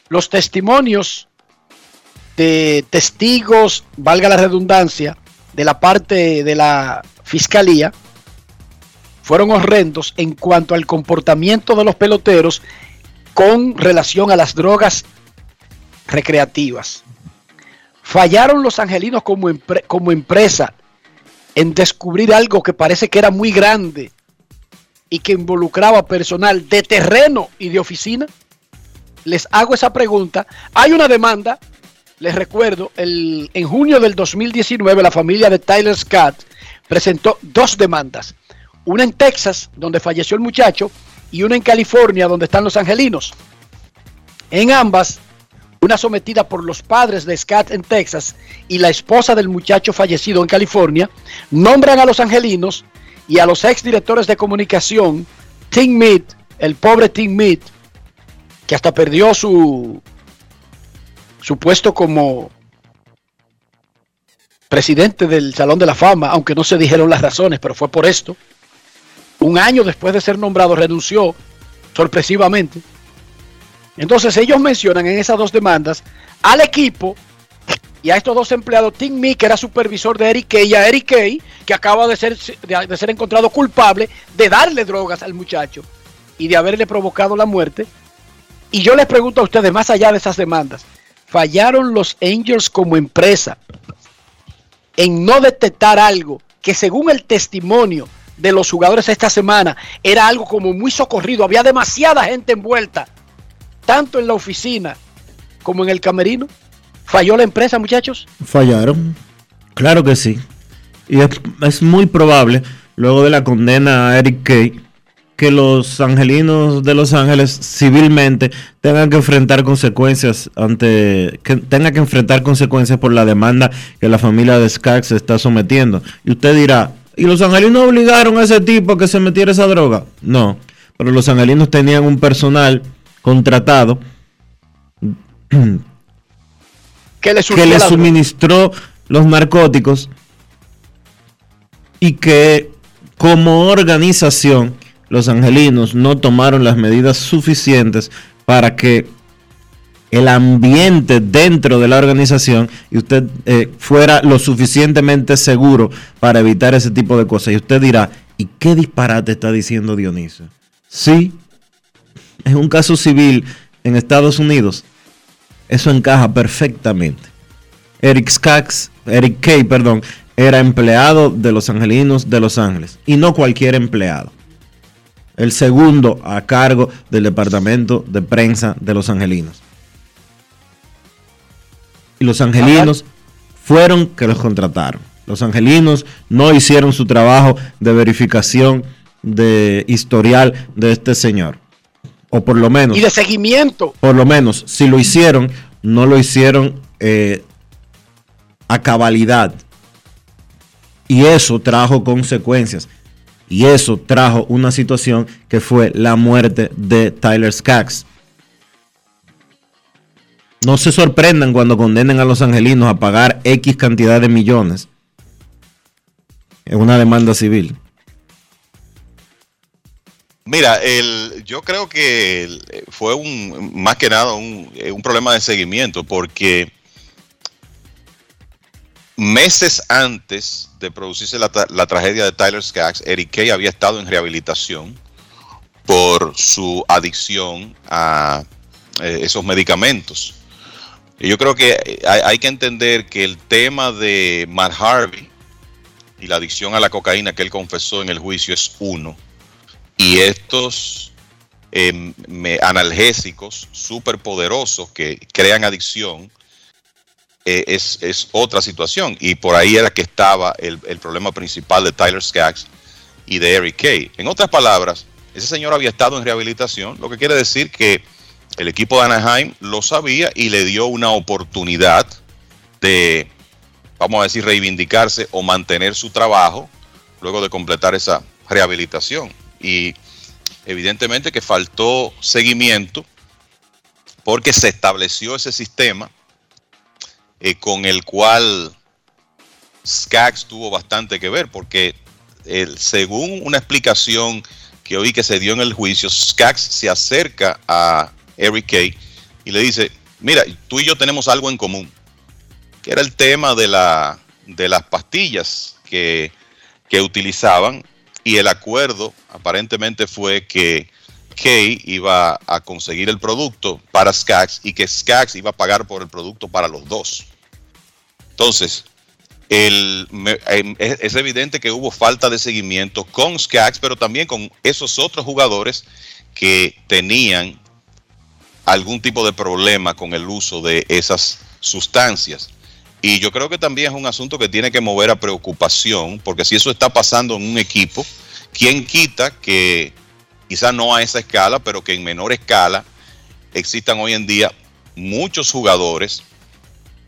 Los testimonios de testigos, valga la redundancia, de la parte de la fiscalía, fueron horrendos en cuanto al comportamiento de los peloteros con relación a las drogas recreativas. Fallaron los angelinos como, como empresa en descubrir algo que parece que era muy grande y que involucraba personal de terreno y de oficina. Les hago esa pregunta. Hay una demanda, les recuerdo, el, en junio del 2019 la familia de Tyler Scott presentó dos demandas. Una en Texas, donde falleció el muchacho, y una en California, donde están los angelinos. En ambas, una sometida por los padres de Scott en Texas y la esposa del muchacho fallecido en California, nombran a los angelinos y a los exdirectores de comunicación, Tim Mead, el pobre Tim Mead, que hasta perdió su, su puesto como presidente del Salón de la Fama, aunque no se dijeron las razones, pero fue por esto. Un año después de ser nombrado renunció sorpresivamente. Entonces ellos mencionan en esas dos demandas al equipo y a estos dos empleados, Tim Mee, que era supervisor de Eric Kay, y a Eric Kay, que acaba de ser, de, de ser encontrado culpable de darle drogas al muchacho y de haberle provocado la muerte. Y yo les pregunto a ustedes, más allá de esas demandas, ¿fallaron los Angels como empresa en no detectar algo que según el testimonio de los jugadores esta semana era algo como muy socorrido? Había demasiada gente envuelta, tanto en la oficina como en el camerino. ¿Falló la empresa, muchachos? Fallaron. Claro que sí. Y es, es muy probable, luego de la condena a Eric Kay, que los angelinos de Los Ángeles civilmente tengan que enfrentar consecuencias ante que tengan que enfrentar consecuencias por la demanda que la familia de Skaggs se está sometiendo. Y usted dirá, ¿y los angelinos obligaron a ese tipo a que se metiera esa droga? No, pero los angelinos tenían un personal contratado que le, que le suministró los narcóticos y que como organización los angelinos no tomaron las medidas suficientes para que el ambiente dentro de la organización y usted eh, fuera lo suficientemente seguro para evitar ese tipo de cosas. Y usted dirá, ¿y qué disparate está diciendo Dionisio? Sí, es un caso civil en Estados Unidos. Eso encaja perfectamente. Eric Eric Kay, perdón, era empleado de los angelinos de Los Ángeles. Y no cualquier empleado. El segundo a cargo del departamento de prensa de los angelinos. Y los angelinos fueron que los contrataron. Los angelinos no hicieron su trabajo de verificación de historial de este señor. O por lo menos. Y de seguimiento. Por lo menos, si lo hicieron, no lo hicieron eh, a cabalidad. Y eso trajo consecuencias. Y eso trajo una situación que fue la muerte de Tyler Skaggs. No se sorprendan cuando condenen a los angelinos a pagar X cantidad de millones en una demanda civil. Mira, el, yo creo que el- fue un más que nada un, eh, un problema de seguimiento porque meses antes de producirse la, la tragedia de Tyler Skaggs, Eric Kay había estado en rehabilitación por su adicción a eh, esos medicamentos. Y yo creo que eh, hay que entender que el tema de Matt Harvey y la adicción a la cocaína que él confesó en el juicio es uno. Y estos eh, analgésicos súper poderosos que crean adicción eh, es, es otra situación. Y por ahí era que estaba el, el problema principal de Tyler Skaggs y de Eric Kay. En otras palabras, ese señor había estado en rehabilitación, lo que quiere decir que el equipo de Anaheim lo sabía y le dio una oportunidad de, vamos a decir, reivindicarse o mantener su trabajo luego de completar esa rehabilitación. Y evidentemente que faltó seguimiento porque se estableció ese sistema eh, con el cual Skaggs tuvo bastante que ver, porque según una explicación que oí que se dio en el juicio, Skaggs se acerca a Eric Kay y le dice, mira, tú y yo tenemos algo en común, que era el tema de, la, de las pastillas que, que utilizaban y el acuerdo aparentemente fue que Kay iba a conseguir el producto para Skaggs y que Skaggs iba a pagar por el producto para los dos. Entonces, em, es, evidente que hubo falta de seguimiento con Skaggs, pero también con esos otros jugadores que tenían algún tipo de problema con el uso de esas sustancias. Y yo creo que también es un asunto que tiene que mover a preocupación, porque si eso está pasando en un equipo, ¿quién quita que quizá no a esa escala, pero que en menor escala existan hoy en día muchos jugadores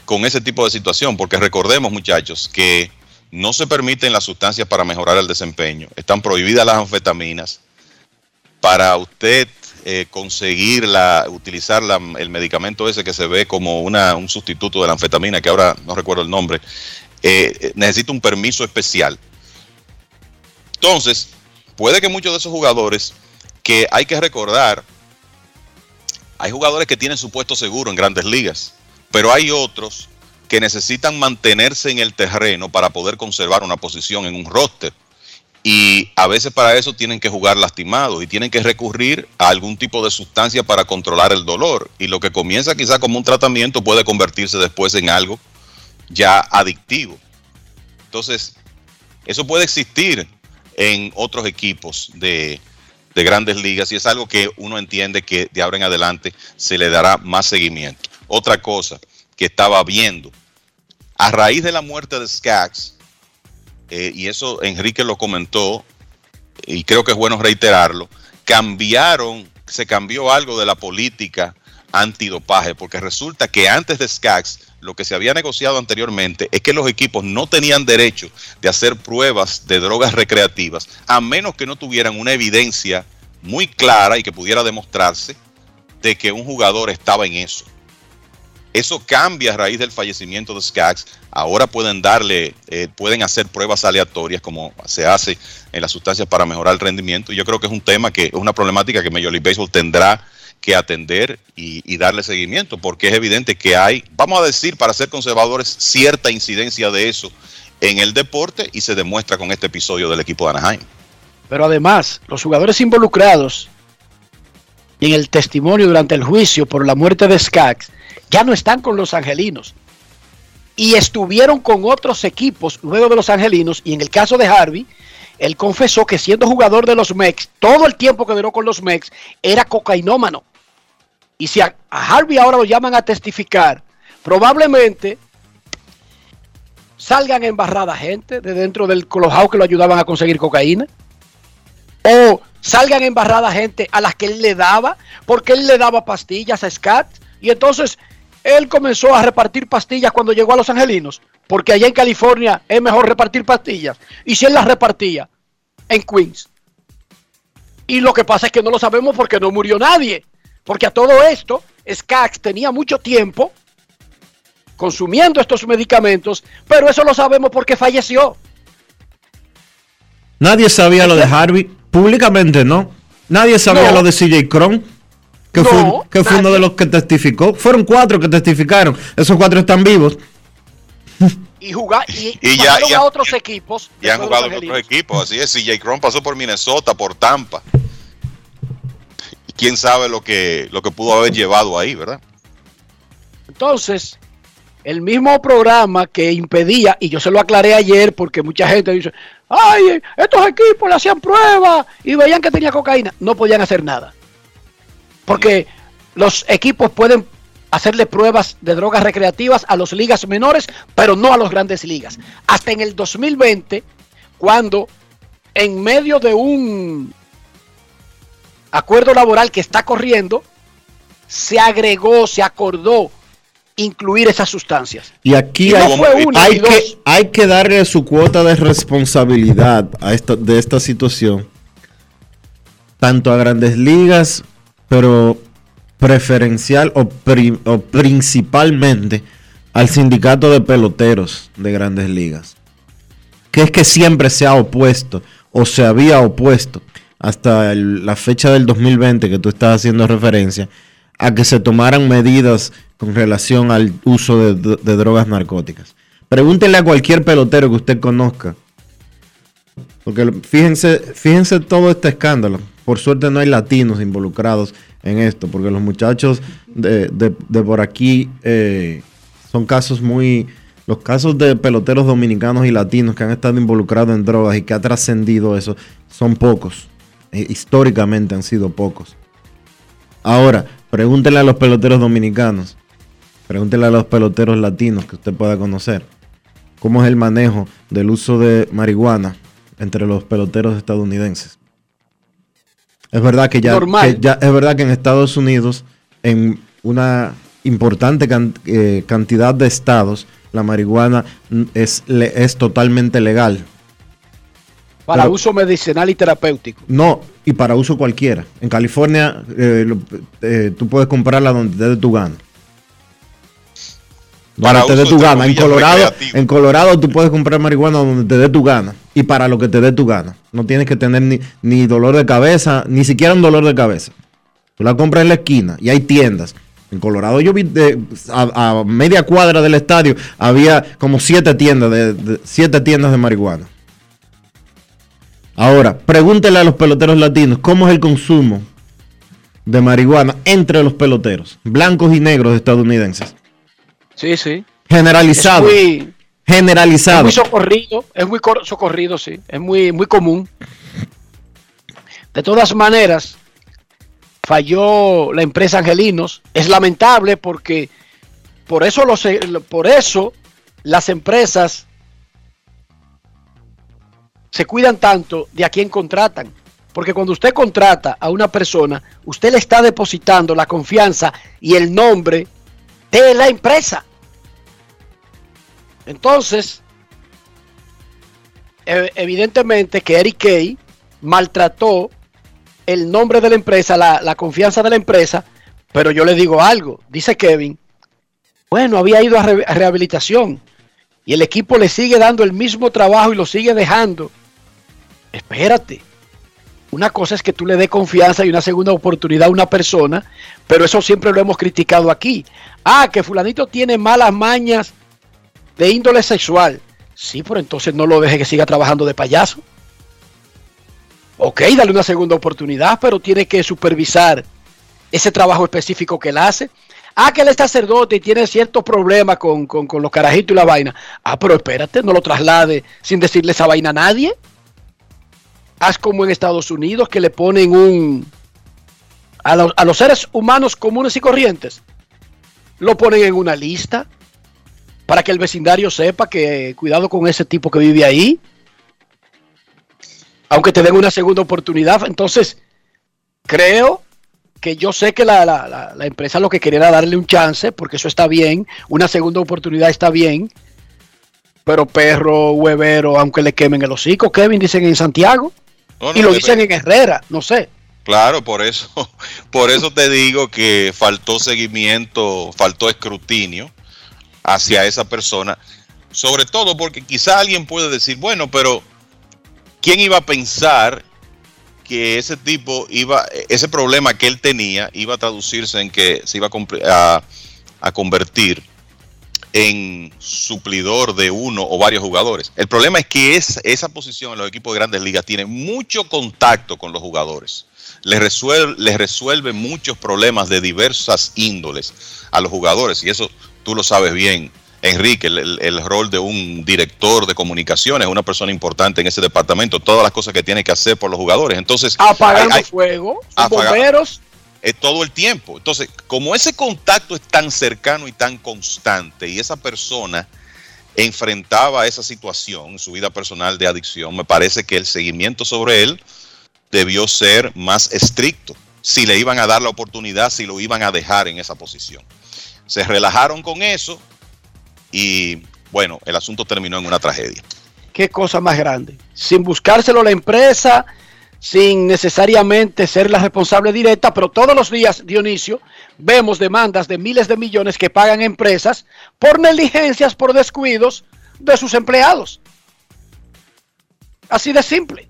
con ese tipo de situación? Porque recordemos, muchachos, que no se permiten las sustancias para mejorar el desempeño. Están prohibidas las anfetaminas. Para usted eh, conseguir la, utilizar el medicamento ese que se ve como una, un sustituto de la anfetamina, que ahora no recuerdo el nombre, eh, eh, necesita un permiso especial. Entonces, puede que muchos de esos jugadores que hay que recordar, hay jugadores que tienen su puesto seguro en grandes ligas, pero hay otros que necesitan mantenerse en el terreno para poder conservar una posición en un roster. Y a veces para eso tienen que jugar lastimados y tienen que recurrir a algún tipo de sustancia para controlar el dolor. Y lo que comienza quizá como un tratamiento puede convertirse después en algo ya adictivo. Entonces, eso puede existir en otros equipos de, de grandes ligas y es algo que uno entiende que de ahora en adelante se le dará más seguimiento. Otra cosa que estaba viendo, a raíz de la muerte de Skaggs, eh, y eso Enrique lo comentó, y creo que es bueno reiterarlo, cambiaron, se cambió algo de la política antidopaje, porque resulta que antes de Skaggs, lo que se había negociado anteriormente es que los equipos no tenían derecho de hacer pruebas de drogas recreativas, a menos que no tuvieran una evidencia muy clara y que pudiera demostrarse de que un jugador estaba en eso. Eso cambia a raíz del fallecimiento de Skaggs. Ahora pueden darle, eh, pueden hacer pruebas aleatorias como se hace en las sustancias para mejorar el rendimiento. Y yo creo que es un tema que es una problemática que Major League Baseball tendrá que atender y, y darle seguimiento, porque es evidente que hay, vamos a decir, para ser conservadores, cierta incidencia de eso en el deporte y se demuestra con este episodio del equipo de Anaheim. Pero además, los jugadores involucrados en el testimonio durante el juicio por la muerte de Skaggs ya no están con los angelinos. Y estuvieron con otros equipos luego de los angelinos. Y en el caso de Harvey, él confesó que siendo jugador de los Mex, todo el tiempo que duró con los Mex, era cocainómano. Y si a, Harvey ahora lo llaman a testificar, probablemente salgan embarrada gente de dentro del colojado que lo ayudaban a conseguir cocaína. O salgan embarrada gente a las que él le daba, porque él le daba pastillas a Scat. Y entonces él comenzó a repartir pastillas cuando llegó a Los Angelinos, porque allá en California es mejor repartir pastillas. Y si él las repartía en Queens. Y lo que pasa es que no lo sabemos porque no murió nadie. Porque a todo esto, Skaggs tenía mucho tiempo consumiendo estos medicamentos, pero eso lo sabemos porque falleció. Nadie sabía lo de Harvey, públicamente no. Nadie sabía No. lo de CJ Cron, que, No, fue, que fue uno de los que testificó. Fueron cuatro que testificaron. Esos cuatro están vivos. Y jugar y, ya- a otros equipos. Y han jugado en otros equipos, así es. CJ Cron pasó por Minnesota, por Tampa. Y quién sabe lo que, lo que pudo haber llevado ahí, ¿verdad? Entonces, el mismo programa que impedía, y yo se lo aclaré ayer porque mucha gente dice, ay, estos equipos le hacían pruebas y veían que tenía cocaína, no podían hacer nada. Porque los equipos pueden hacerle pruebas de drogas recreativas a las ligas menores, pero no a las grandes ligas. Hasta en el 2020, cuando en medio de un acuerdo laboral que está corriendo, se agregó, se acordó incluir esas sustancias. Y aquí Y no hay, uno, que, dos. hay que darle su cuota de responsabilidad a esta, de esta situación, tanto a grandes ligas, pero preferencial o, pri- o principalmente al sindicato de peloteros de grandes ligas, que es que siempre se ha opuesto o se había opuesto hasta el- la fecha del 2020 que tú estás haciendo referencia a que se tomaran medidas con relación al uso de, drogas narcóticas. Pregúntenle a cualquier pelotero que usted conozca. Porque fíjense, fíjense todo este escándalo. Por suerte no hay latinos involucrados en esto, porque los muchachos de, por aquí eh, son casos muy... Los casos de peloteros dominicanos y latinos que han estado involucrados en drogas y que ha trascendido eso son pocos. Eh, históricamente han sido pocos. Ahora, pregúntele a los peloteros dominicanos, pregúntele a los peloteros latinos que usted pueda conocer, cómo es el manejo del uso de marihuana entre los peloteros estadounidenses. Es verdad que ya, Normal. que ya- es verdad que en Estados Unidos, en una importante can- eh, cantidad de estados, la marihuana es, es totalmente legal. Para Pero- uso medicinal y terapéutico. No, y para uso cualquiera. En California eh, lo- eh, tú puedes comprarla donde te dé tu gana. Para te dé tu gana. En Colorado, recreativo. en Colorado tú puedes comprar marihuana donde te dé tu gana. Y para lo que te dé tu gana. No tienes que tener ni, ni dolor de cabeza, ni siquiera un dolor de cabeza. Tú la compras en la esquina y hay tiendas. En Colorado yo vi de- a, a media cuadra del estadio había como siete tiendas de, de- siete tiendas de marihuana. Ahora, pregúntele a los peloteros latinos cómo es el consumo de marihuana entre los peloteros, blancos y negros estadounidenses. Sí, sí. Generalizado. Es muy, es Generalizado. muy socorrido, es muy cor- socorrido, sí. Es muy, muy común. De todas maneras, falló la empresa Angelinos. Es lamentable porque por eso, los, por eso las empresas se cuidan tanto de a quién contratan. Porque cuando usted contrata a una persona, usted le está depositando la confianza y el nombre de la empresa. Entonces, e- evidentemente que Eric Kay maltrató el nombre de la empresa, la, confianza de la empresa, pero yo le digo algo, dice Kevin, bueno, había ido a, a rehabilitación y el equipo le sigue dando el mismo trabajo y lo sigue dejando. Espérate. Una cosa es que tú le des confianza y una segunda oportunidad a una persona, pero eso siempre lo hemos criticado aquí. Ah, que fulanito tiene malas mañas de índole sexual. Sí, pero entonces no lo deje que siga trabajando de payaso. Ok, dale una segunda oportunidad, pero tiene que supervisar ese trabajo específico que él hace. Ah, que él es sacerdote y tiene ciertos problemas con, con- con los carajitos y la vaina. Ah, pero espérate, no lo traslade sin decirle esa vaina a nadie. Haz como en Estados Unidos que le ponen un... A los, a los seres humanos comunes y corrientes. Lo ponen en una lista para que el vecindario sepa que cuidado con ese tipo que vive ahí. Aunque te den una segunda oportunidad. Entonces, creo que yo sé que la, la- la- empresa lo que quería era darle un chance, porque eso está bien. Una segunda oportunidad está bien. Pero perro, huevero, aunque le quemen el hocico, Kevin, dicen en Santiago. No, no, y lo dicen en Herrera, no sé. Claro, por eso, por eso te digo que faltó seguimiento, faltó escrutinio hacia esa persona, sobre todo porque quizá alguien puede decir, bueno, pero ¿quién iba a pensar que ese tipo iba, ese problema que él tenía iba a traducirse en que se iba a- a convertir en suplidor de uno o varios jugadores. El problema es que es, esa posición en los equipos de grandes ligas tiene mucho contacto con los jugadores. Les resuelve, les resuelve muchos problemas de diversas índoles a los jugadores. Y eso tú lo sabes bien, Enrique, el, el- el rol de un director de comunicaciones, una persona importante en ese departamento, todas las cosas que tiene que hacer por los jugadores. Entonces, Apagando hay- hay- fuego, Apaga- bomberos. Eh, todo el tiempo. Entonces, como ese contacto es tan cercano y tan constante y esa persona enfrentaba esa situación en su vida personal de adicción, me parece que el seguimiento sobre él debió ser más estricto si le iban a dar la oportunidad, si lo iban a dejar en esa posición. Se relajaron con eso y bueno, el asunto terminó en una tragedia. Qué cosa más grande. Sin buscárselo la empresa, sin necesariamente ser la responsable directa, pero todos los días, Dionisio, vemos demandas de miles de millones que pagan empresas por negligencias, por descuidos de sus empleados. Así de simple.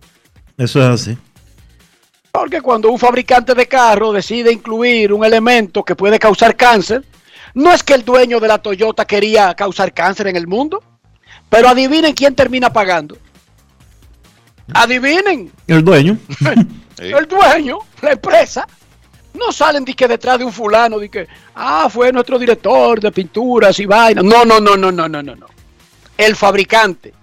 Eso es así. Porque cuando un fabricante de carro decide incluir un elemento que puede causar cáncer, no es que el dueño de la Toyota quería causar cáncer en el mundo, pero adivinen quién termina pagando. Adivinen, El dueño. el dueño, la empresa. No salen de que detrás de un fulano, de que, ah, fue nuestro director de pinturas y vainas. No, no, no, no, no, no, no, no. El fabricante.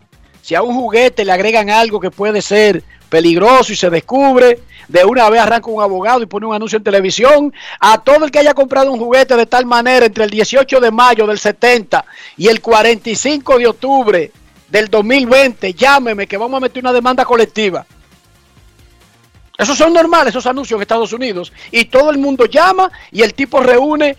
Si a un juguete le agregan algo que puede ser peligroso y se descubre, de una vez arranca un abogado y pone un anuncio en televisión. A todo el que haya comprado un juguete de tal manera entre el 18 de mayo del 70 y el 45 de octubre del 2020, llámeme que vamos a meter una demanda colectiva. Esos son normales, esos anuncios en Estados Unidos. Y todo el mundo llama y el tipo reúne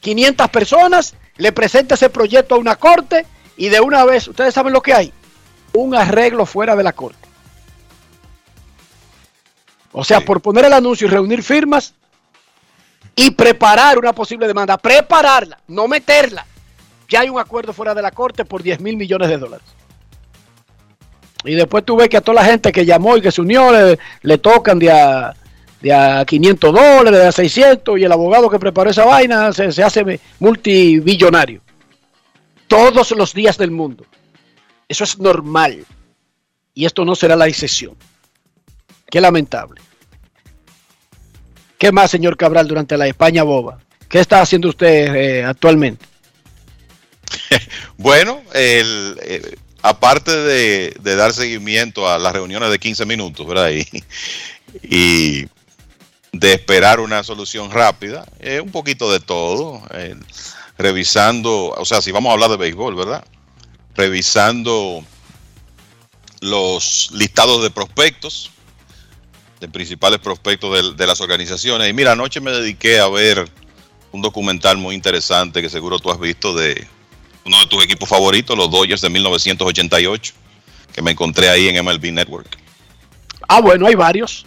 500 personas, le presenta ese proyecto a una corte y de una vez, ustedes saben lo que hay, un arreglo fuera de la corte. O sea, por poner el anuncio y reunir firmas y preparar una posible demanda, prepararla, no meterla. Ya hay un acuerdo fuera de la corte por 10 mil millones de dólares. Y después tú ves que a toda la gente que llamó y que se unió le, tocan de a, de a 500 dólares, de a 600 y el abogado que preparó esa vaina se, se hace multibillonario. Todos los días del mundo. Eso es normal. Y esto no será la excepción. Qué lamentable. ¿Qué más, señor Cabral, durante la España boba? ¿Qué está haciendo usted eh, actualmente? Bueno, el, eh, aparte de, dar seguimiento a las reuniones de 15 minutos, ¿verdad? Y, de esperar una solución rápida, eh, un poquito de todo, eh, revisando, o sea, si vamos a hablar de béisbol, ¿verdad? Revisando los listados de prospectos, de principales prospectos de las organizaciones. Y mira, anoche me dediqué a ver un documental muy interesante que seguro tú has visto de uno de tus equipos favoritos, los Dodgers de 1988, que me encontré ahí en MLB Network. Ah, bueno, hay varios.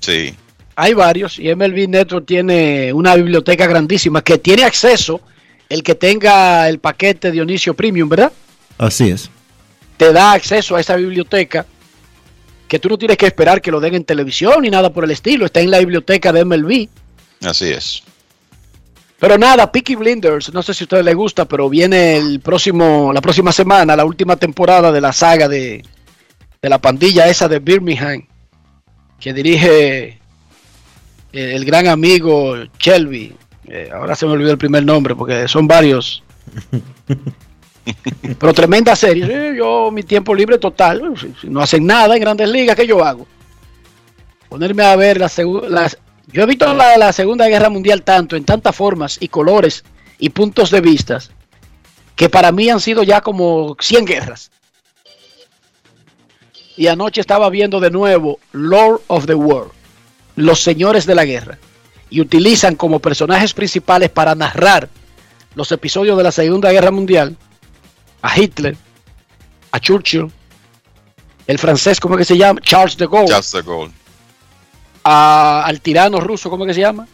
Sí, Hay varios. Y MLB Network tiene una biblioteca grandísima que tiene acceso el que tenga el paquete Dionisio Premium, ¿verdad? Así es. Te da acceso a esa biblioteca que tú no tienes que esperar que lo den en televisión ni nada por el estilo. Está en la biblioteca de MLB. así es. Pero nada, Peaky Blinders, no sé si a ustedes les gusta, pero viene el próximo, la próxima semana, la última temporada de la saga de, de la pandilla esa de Birmingham, que dirige eh, el gran amigo Shelby. Eh, ahora se me olvidó el primer nombre porque son varios. Pero tremenda serie. Yo, mi tiempo libre total. bueno, Si, si no hacen nada en grandes ligas, ¿qué yo hago? Ponerme a ver segu- las yo he visto la, Segunda Guerra Mundial tanto, en tantas formas y colores y puntos de vistas, que para mí han sido ya como 100 guerras. Y anoche estaba viendo de nuevo Lord of the War, los señores de la guerra, y utilizan como personajes principales para narrar los episodios de la Segunda Guerra Mundial a Hitler, a Churchill, el francés, ¿cómo es que se llama? Charles de Gaulle Just the goal. A- al tirano ruso, ¿cómo es que se llama?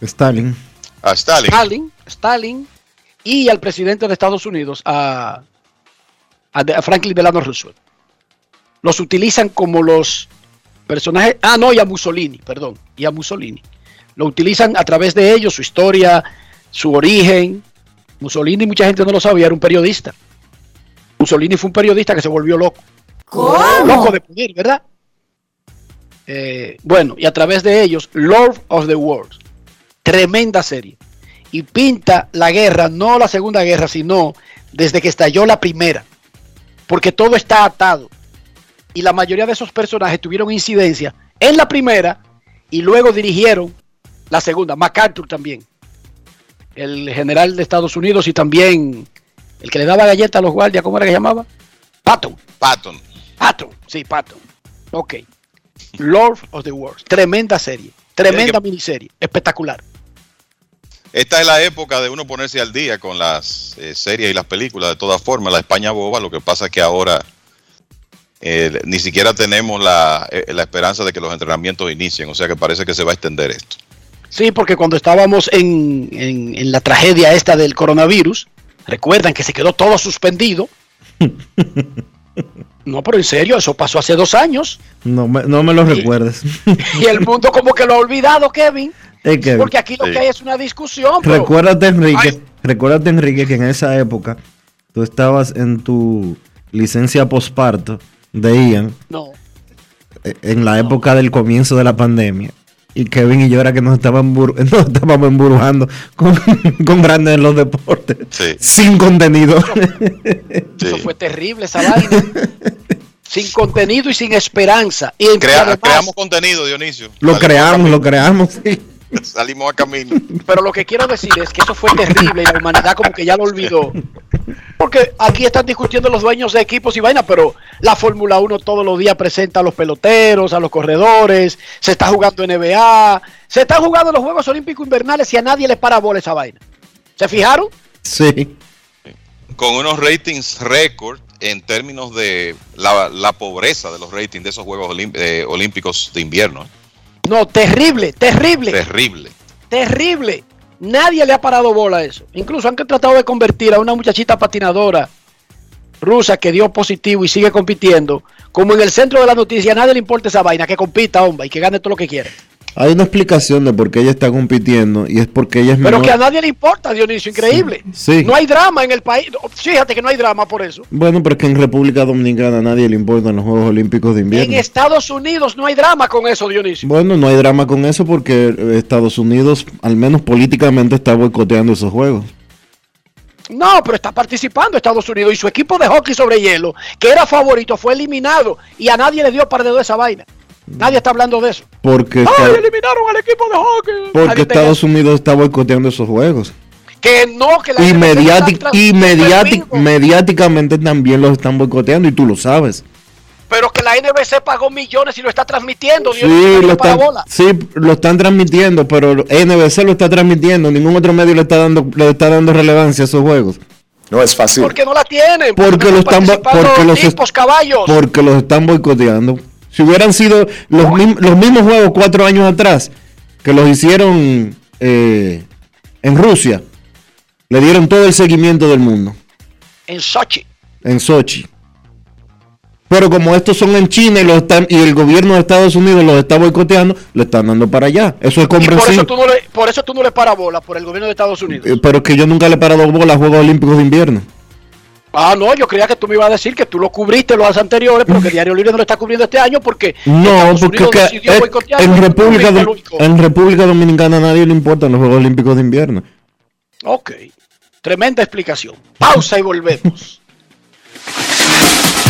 Stalin. A Stalin. Stalin, Stalin, y al presidente de Estados Unidos, a, a Franklin Delano Roosevelt. Los utilizan como los personajes, ah, no, y a Mussolini, perdón, y a Mussolini. Lo utilizan a través de ellos, su historia, su origen. Mussolini, mucha gente no lo sabía, era un periodista. Mussolini fue un periodista que se volvió loco. Loco de poder, ¿verdad? Eh, bueno, y a través de ellos, Lord of the World. Tremenda serie. Y pinta la guerra, no la segunda guerra, sino desde que estalló la primera. Porque todo está atado. Y la mayoría de esos personajes tuvieron incidencia en la primera y luego dirigieron la segunda. MacArthur también. El general de Estados Unidos y también el que le daba galleta a los guardias, ¿cómo era que llamaba? Patton. Patton. Patton, sí, Patton. Ok. Lord of the Worlds. Tremenda serie. Tremenda miniserie. Espectacular. Esta es la época de uno ponerse al día con las eh, series y las películas. De todas formas, la España boba, lo que pasa es que ahora eh, ni siquiera tenemos la, eh, la esperanza de que los entrenamientos inicien. O sea que parece que se va a extender esto. Sí, porque cuando estábamos en, en- en la tragedia esta del coronavirus, recuerdan que se quedó todo suspendido. No, pero en serio, eso pasó hace dos años. No me, no me lo recuerdes. Y el mundo como que lo ha olvidado, Kevin. Que- Porque aquí lo Sí. que hay es una discusión. pero- Recuérdate, Enrique, recuérdate, Enrique, que en esa época tú estabas en tu licencia posparto de Ian, No. eh, en la época del comienzo de la pandemia. Y Kevin y yo era que nos, estaban nos estábamos embrujando con, con grandes en los deportes. Sin contenido. Eso fue terrible esa vaina. sin contenido y sin esperanza. Y Crea- además- creamos contenido, Dionisio. lo creamos, lo creamos. sí. Salimos a camino. Pero lo que quiero decir es que eso fue terrible y la humanidad como que ya lo olvidó. Porque aquí están discutiendo los dueños de equipos y vaina, pero la Fórmula 1 todos los días presenta a los peloteros, a los corredores, se está jugando NBA, se están jugando los Juegos Olímpicos Invernales y a nadie le para bola esa vaina. ¿Se fijaron? Sí. Con unos ratings récord en términos de la, la pobreza de los ratings de esos Juegos Olim- eh, Olímpicos de invierno. No, terrible, terrible. Terrible. Terrible. Nadie le ha parado bola a eso. Incluso han tratado de convertir a una muchachita patinadora rusa que dio positivo y sigue compitiendo, como en el centro de la noticia, a nadie le importa esa vaina, que compita, hombre, y que gane todo lo que quiere. Hay una explicación de por qué ella está compitiendo y es porque ella es Pero menor. que a nadie le importa, Dionisio, increíble. Sí. No hay drama en el país. Fíjate que no hay drama por eso. Bueno, pero es que en República Dominicana a nadie le importan los Juegos Olímpicos de En invierno. Estados Unidos no hay drama con eso, Dionisio. Bueno, no hay drama con eso porque Estados Unidos, al menos políticamente, está boicoteando esos juegos. No, pero está participando Estados Unidos y su equipo de hockey sobre hielo, que era favorito, fue eliminado y a nadie le dio par de esa vaina. Nadie está hablando de eso. Porque, ¡Ay, está- eliminaron al equipo de hockey! porque Estados Unidos está boicoteando esos juegos. Que no, que la Y, está y mediáticamente también los están boicoteando y tú lo sabes. Pero que la NBC pagó millones y lo está transmitiendo. Sí, Dionisio, nadie lo están, bola. sí, lo están transmitiendo, pero NBC lo está transmitiendo. Ningún otro medio le está dando, le está dando relevancia a esos juegos. No es fácil. Porque no la tienen. Porque, lo están, bo- participando porque, los, tipos, caballos. porque los están boicoteando. Si hubieran sido los, mim- los mismos juegos cuatro años atrás, que los hicieron eh, en Rusia, le dieron todo el seguimiento del mundo, En Sochi. en Sochi. Pero como estos son en China y, los están, y el gobierno de Estados Unidos los está boicoteando, le están dando para allá. Eso es Y por comprensible. eso, tú no le, por eso tú no le paras bola por el gobierno de Estados Unidos. Eh, Pero es que yo nunca le he parado bola a Juegos Olímpicos de Invierno. Ah, no, yo creía que tú me ibas a decir que tú lo cubriste los anteriores, pero que Diario Libre no lo está cubriendo este año porque No, porque que es- en, República en República Dominicana a nadie le importan los Juegos Olímpicos de Invierno. Ok, tremenda explicación. Pausa y volvemos.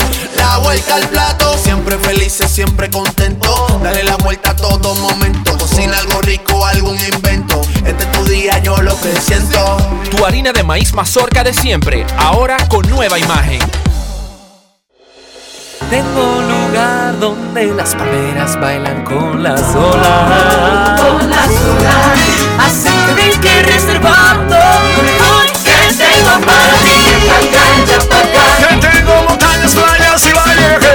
La vuelta al plato, siempre felices, siempre contento. Dale la vuelta a todo momento. Cocina algo rico, algún invento. Este es tu día, yo lo que siento. Tu harina de maíz mazorca de siempre, ahora con nueva imagen. Tengo un lugar donde las palmeras bailan con las olas. Con las olas. Así que ven que reservando tengo para ti. Que.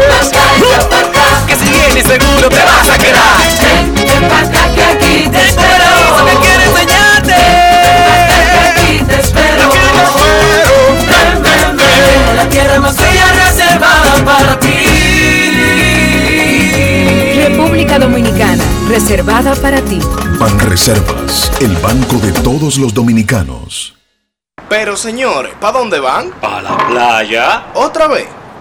Que si vienes seguro te vas a quedar. Ven, ven pa' acá que aquí te espero. Solo quiero enseñarte. Ven acá que aquí te espero. Ven, ven, ven. La tierra más bella reservada para ti. República Dominicana, reservada para ti. Banreservas, el banco de todos los dominicanos. Pero señores, ¿para dónde van? A la playa. ¿Otra vez?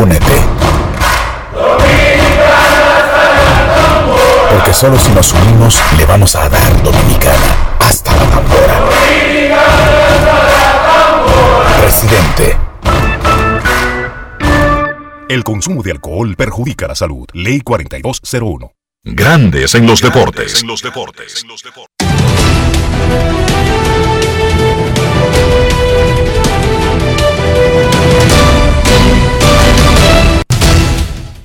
Únete. Porque solo si nos unimos le vamos a dar Dominicana hasta la tambora. Presidente. El consumo de alcohol perjudica la salud. Ley 4201. Grandes en los deportes. En los deportes.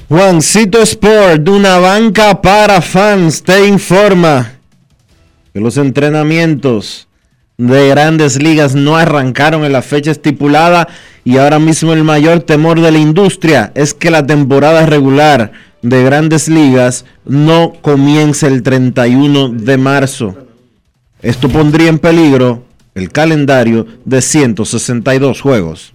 Juancito Sport, una banca para fans, te informa que los entrenamientos de grandes ligas no arrancaron en la fecha estipulada y ahora mismo el mayor temor de la industria es que la temporada regular de grandes ligas no comience el 31 de marzo. Esto pondría en peligro el calendario de 162 juegos.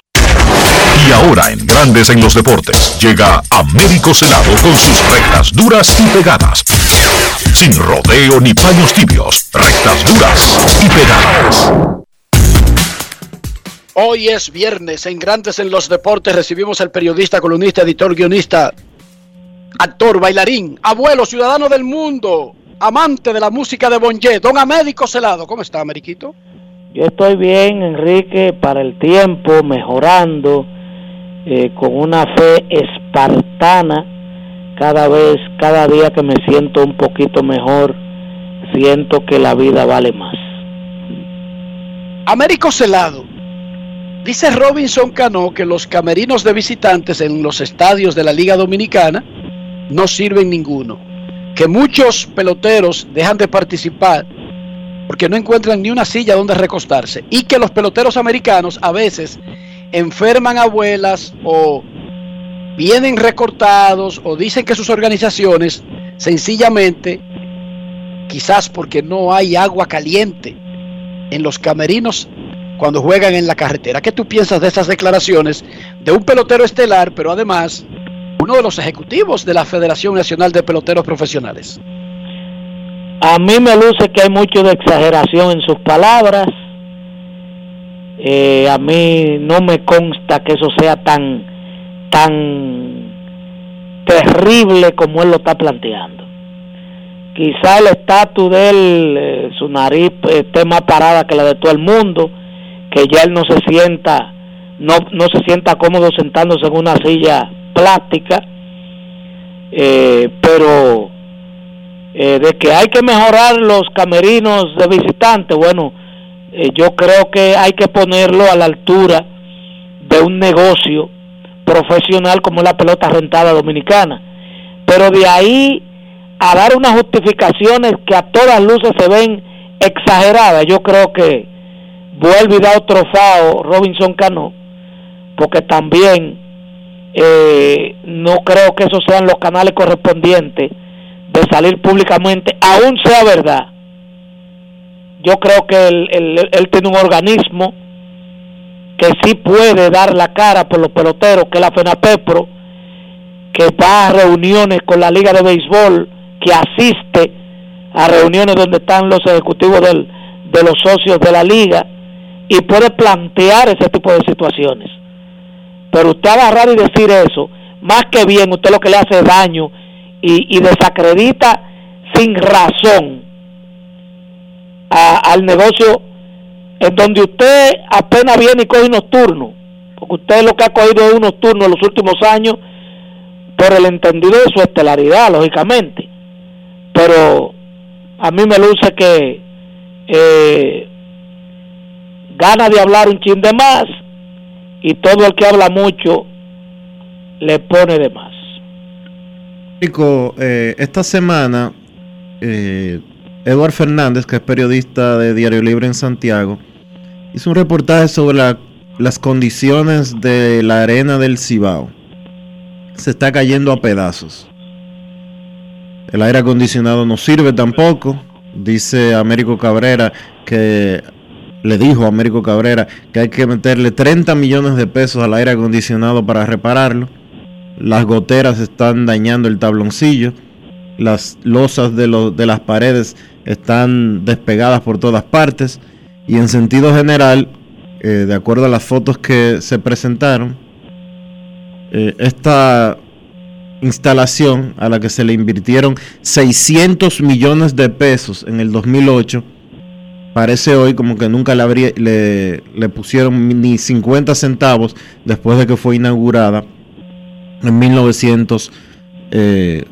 Y ahora en Grandes en los deportes llega Américo Celado con sus rectas duras y pegadas. Sin rodeo ni paños tibios, rectas duras y pegadas. Hoy es viernes en Grandes en los Deportes. Recibimos al periodista, columnista, editor, guionista, actor, bailarín, abuelo, ciudadano del mundo, amante de la música de Bonje, don Américo Celado. ¿Cómo está, Ameriquito? Yo estoy bien, Enrique, para el tiempo, mejorando, eh, con una fe espartana. Cada vez, cada día que me siento un poquito mejor, siento que la vida vale más. Américo Celado. Dice Robinson Cano que los camerinos de visitantes en los estadios de la Liga Dominicana no sirven ninguno. Que muchos peloteros dejan de participar porque no encuentran ni una silla donde recostarse. Y que los peloteros americanos a veces enferman abuelas o vienen recortados o dicen que sus organizaciones sencillamente, quizás porque no hay agua caliente en los camerinos cuando juegan en la carretera. ¿Qué tú piensas de esas declaraciones de un pelotero estelar, pero además uno de los ejecutivos de la Federación Nacional de Peloteros Profesionales? A mí me luce que hay mucho de exageración en sus palabras. Eh, a mí no me consta que eso sea tan tan terrible como él lo está planteando. Quizá el estatus de él, eh, su nariz eh, esté más parada que la de todo el mundo, que ya él no se sienta, no, no se sienta cómodo sentándose en una silla plástica, eh, pero eh, de que hay que mejorar los camerinos de visitantes, bueno, eh, yo creo que hay que ponerlo a la altura de un negocio profesional como la pelota rentada dominicana. Pero de ahí a dar unas justificaciones que a todas luces se ven exageradas, yo creo que vuelve y da otro fao Robinson Cano, porque también eh, no creo que esos sean los canales correspondientes de salir públicamente, aún sea verdad. Yo creo que él, él, tiene un organismo que sí puede dar la cara por los peloteros, que es la FENAPEPRO, que va a reuniones con la Liga de Béisbol que asiste a reuniones donde están los ejecutivos del, de los socios de la liga y puede plantear ese tipo de situaciones. Pero usted agarrar y decir eso, más que bien, usted lo que le hace daño y desacredita sin razón a- al negocio en donde usted apenas viene y coge unos turnos, porque usted lo que ha cogido es unos turnos en los últimos años por el entendido de su estelaridad, lógicamente. Pero a mí me luce que eh, gana de hablar un chin de más y todo el que habla mucho le pone de más. Rico, eh, esta semana, eh, Eduard Fernández, que es periodista de Diario Libre en Santiago, hizo un reportaje sobre la- las condiciones de la arena del Cibao. Se está cayendo a pedazos. El aire acondicionado no sirve tampoco. Dice Américo Cabrera que le dijo a Américo Cabrera que hay que meterle 30 millones de pesos al aire acondicionado para repararlo. Las goteras están dañando el tabloncillo. Las losas de, los- de las paredes están despegadas por todas partes. Y en sentido general, eh, de acuerdo a las fotos que se presentaron, eh, esta instalación a la que se le invirtieron 600 millones de pesos en el 2008, parece hoy como que nunca le, le, le pusieron ni 50 centavos después de que fue inaugurada en 1900, eh,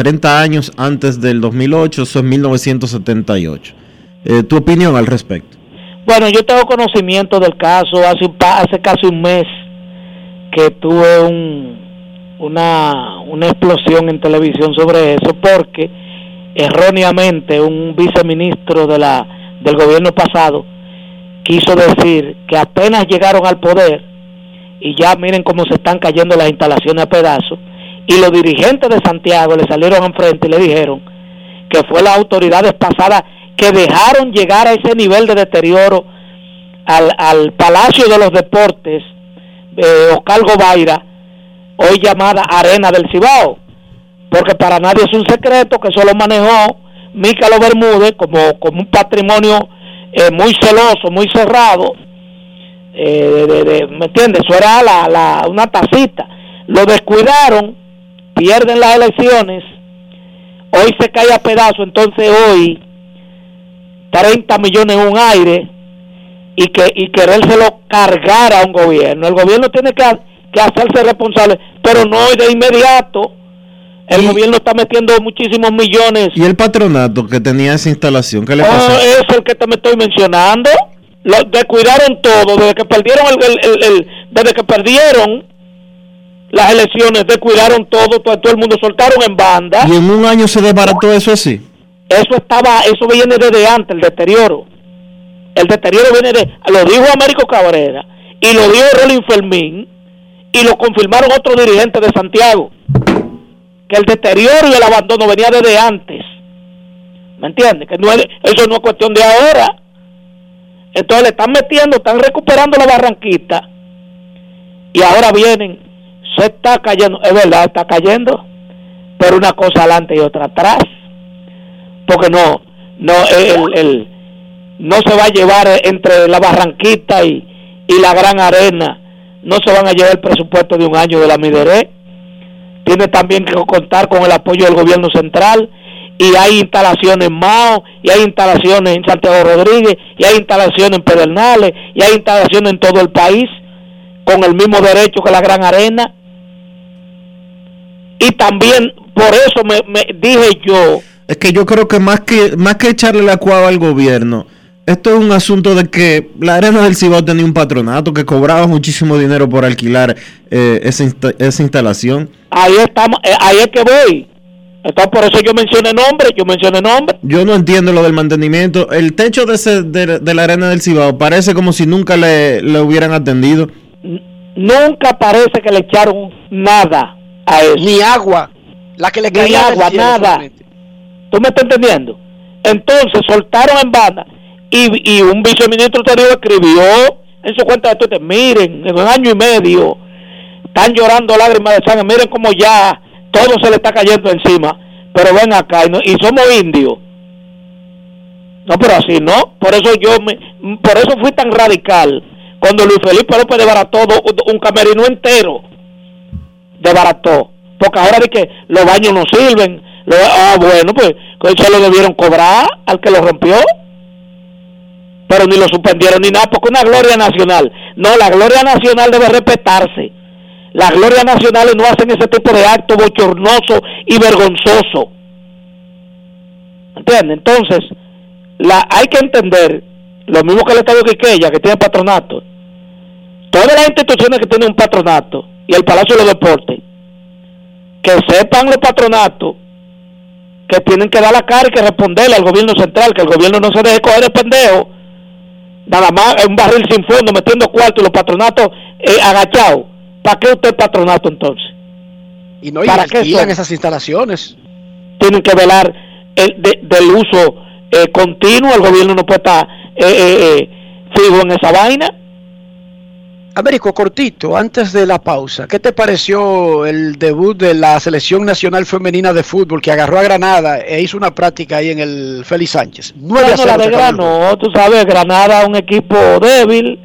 30 años antes del 2008, eso es 1978. Eh, ¿Tu opinión al respecto? Bueno, yo tengo conocimiento del caso hace, hace casi un mes que tuve un, una, una explosión en televisión sobre eso porque erróneamente un viceministro de la, del gobierno pasado quiso decir que apenas llegaron al poder y ya miren cómo se están cayendo las instalaciones a pedazos y los dirigentes de Santiago le salieron enfrente y le dijeron que fue las autoridades pasadas que dejaron llegar a ese nivel de deterioro al, al Palacio de los Deportes, eh, Oscar Gobaira, hoy llamada Arena del Cibao, porque para nadie es un secreto que eso lo manejó Mícalo Bermúdez como, como un patrimonio eh, muy celoso, muy cerrado, eh, de- ¿me entiendes? Eso era la, la, una tacita. Lo descuidaron, pierden las elecciones, hoy se cae a pedazos, entonces hoy 30 millones en un aire y que y querérselo cargar a un gobierno. El gobierno tiene que, que hacerse responsable, pero no de inmediato. El gobierno está metiendo muchísimos millones. ¿Y el patronato que tenía esa instalación? ¿Qué le Ah, pasó? es el que te me estoy mencionando. Lo descuidaron todo desde que perdieron el, el- el- el- desde que perdieron las elecciones, descuidaron todo, todo, todo el mundo soltaron en banda. ¿Y en un año se desbarató eso así? Eso estaba, eso viene desde antes, el deterioro. El deterioro viene de, lo dijo Américo Cabrera y lo dijo Rolín Fermín y lo confirmaron otros dirigentes de Santiago. Que el deterioro y el abandono venía desde antes. ¿Me entiendes? Que no es, eso no es cuestión de ahora. Entonces le están metiendo, están recuperando la barranquita y ahora vienen, está cayendo, es verdad, está cayendo, pero una cosa adelante y otra atrás. Porque no no el, el- no se va a llevar entre la Barranquita y, y la Gran Arena. No se van a llevar el presupuesto de un año de la Mideré. Tiene también que contar con el apoyo del gobierno central. Y hay instalaciones en Mao y hay instalaciones en Santiago Rodríguez y hay instalaciones en Pedernales y hay instalaciones en todo el país con el mismo derecho que la Gran Arena y también por eso me, me dije yo Es que yo creo que más que más que echarle la cuava al gobierno, esto es un asunto de que la Arena del Cibao tenía un patronato que cobraba muchísimo dinero por alquilar eh, esa, insta- esa instalación. ahí estamos, eh, ahí es que voy. Entonces por eso yo mencioné nombre, yo mencioné nombre. Yo no entiendo lo del mantenimiento. El techo de, ese, de, de la Arena del Cibao parece como si nunca le, le hubieran atendido. Nunca parece que le echaron nada a eso. Ni agua. La que le Ni caía del agua, cielo nada. solamente. ¿Tú me estás entendiendo? Entonces soltaron en banda y, y un viceministro te dijo, escribió en su cuenta de Twitter, miren, en un año y medio están llorando lágrimas de sangre, miren cómo ya todo se le está cayendo encima. pero ven acá y, no- y somos indios. No, pero así no. Por eso yo me, por eso fui tan radical cuando Luis Felipe López desbarató do- un camerino entero. Desbarató. Porque ahora de que los baños no sirven. Ah, bueno, pues eso lo debieron cobrar al que lo rompió. Pero ni lo suspendieron ni nada, porque una gloria nacional. No, la gloria nacional debe respetarse. Las glorias nacionales no hacen ese tipo de acto bochornoso y vergonzoso. ¿Entiendes? Entonces, la, hay que entender, lo mismo que el Estadio Quiqueya, que tiene patronato, todas las instituciones que tienen un patronato y el Palacio de los Deportes, que sepan los patronatos que tienen que dar la cara y que responderle al gobierno central, que el gobierno no se deje coger de pendejo, nada más en un barril sin fondo, metiendo cuarto y los patronatos eh, agachados. ¿Para qué usted patronato entonces? Y no y ¿Para qué alquilan son? esas instalaciones. tienen que velar el, de- del uso eh, continuo. El gobierno no puede estar eh, eh, eh, fijo en esa vaina. Américo, cortito, antes de la pausa, ¿qué te pareció el debut de la Selección Nacional Femenina de Fútbol que agarró a Granada e hizo una práctica ahí en el Félix Sánchez? 9 a Bueno, 0 la de. Grano, tú sabes, Granada es un equipo débil.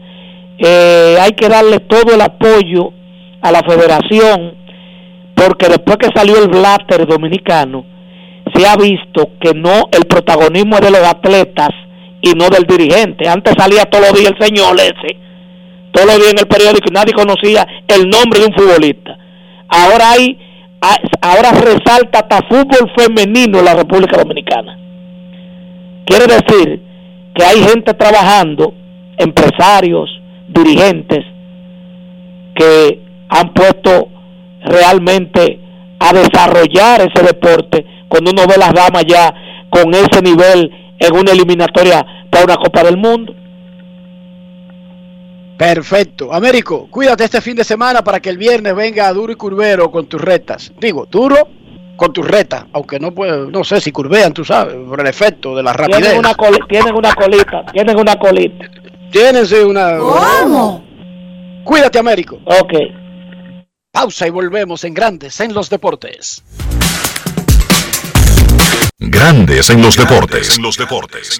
eh, hay que darle todo el apoyo a la federación porque después que salió el blaster dominicano se ha visto que no el protagonismo es de los atletas y no del dirigente. Antes salía todos los días el señor ese, todos los días en el periódico nadie conocía el nombre de un futbolista. Ahora hay, ahora resalta hasta fútbol femenino en la República Dominicana. Quiere decir que hay gente trabajando, empresarios, dirigentes, que han puesto realmente a desarrollar ese deporte cuando uno ve las damas ya con ese nivel en una eliminatoria para una Copa del Mundo. Perfecto. Américo, cuídate este fin de semana para que el viernes venga duro y curvero con tus retas. Digo, duro con tus retas, aunque no puede, no sé si curvean, tú sabes, por el efecto de la rapidez. Tienen una, coli- tienen una colita, tienen una colita. Tienen sí, una. ¿Cómo? Cuídate, Américo. Ok. Pausa y volvemos en Grandes en los Deportes. Grandes en los deportes. los deportes.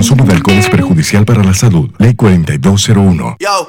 Consumo de alcohol es perjudicial para la salud. Ley 4201. Yo,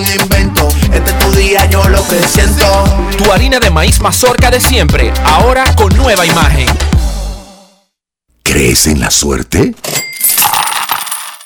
invento. Este es tu día, yo lo que siento. Tu harina de maíz mazorca de siempre, ahora con nueva imagen. ¿Crees en la suerte?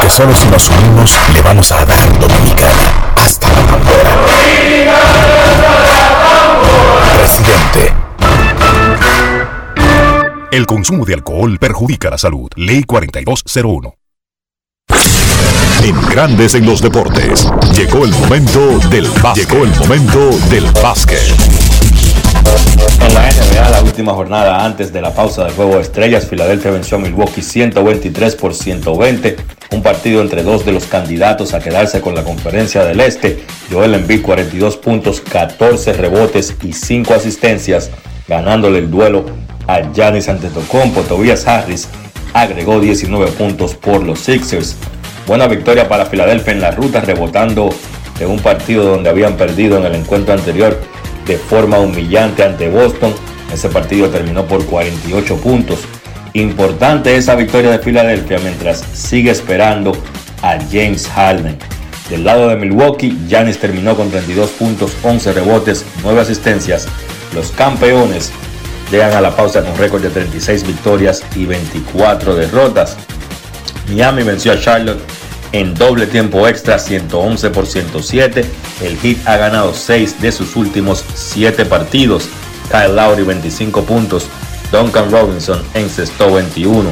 Porque solo si nos unimos le vamos a dar Dominicana hasta la bandera. Presidente. El consumo de alcohol perjudica la salud. Ley 4201. En Grandes en los deportes. Llegó el momento del básquet. Llegó el momento del básquet. En la NBA, la última jornada antes de la pausa del juego de estrellas, Filadelfia venció a Milwaukee 123 por 120. Un partido entre dos de los candidatos a quedarse con la conferencia del Este. Joel Embiid 42 puntos, 14 rebotes y 5 asistencias, ganándole el duelo a Giannis Antetokounmpo. Tobias Harris agregó 19 puntos por los Sixers. Buena victoria para Filadelfia en la ruta, rebotando de un partido donde habían perdido en el encuentro anterior de forma humillante ante Boston. Ese partido terminó por 48 puntos. Importante esa victoria de Filadelfia mientras sigue esperando a James Harden. Del lado de Milwaukee, Giannis terminó con 32 puntos, 11 rebotes, 9 asistencias. Los campeones llegan a la pausa con récord de 36 victorias y 24 derrotas. Miami venció a Charlotte en doble tiempo extra 111 por 107. El Heat ha ganado 6 de sus últimos 7 partidos. Kyle Lowry 25 puntos. Duncan Robinson encestó 21.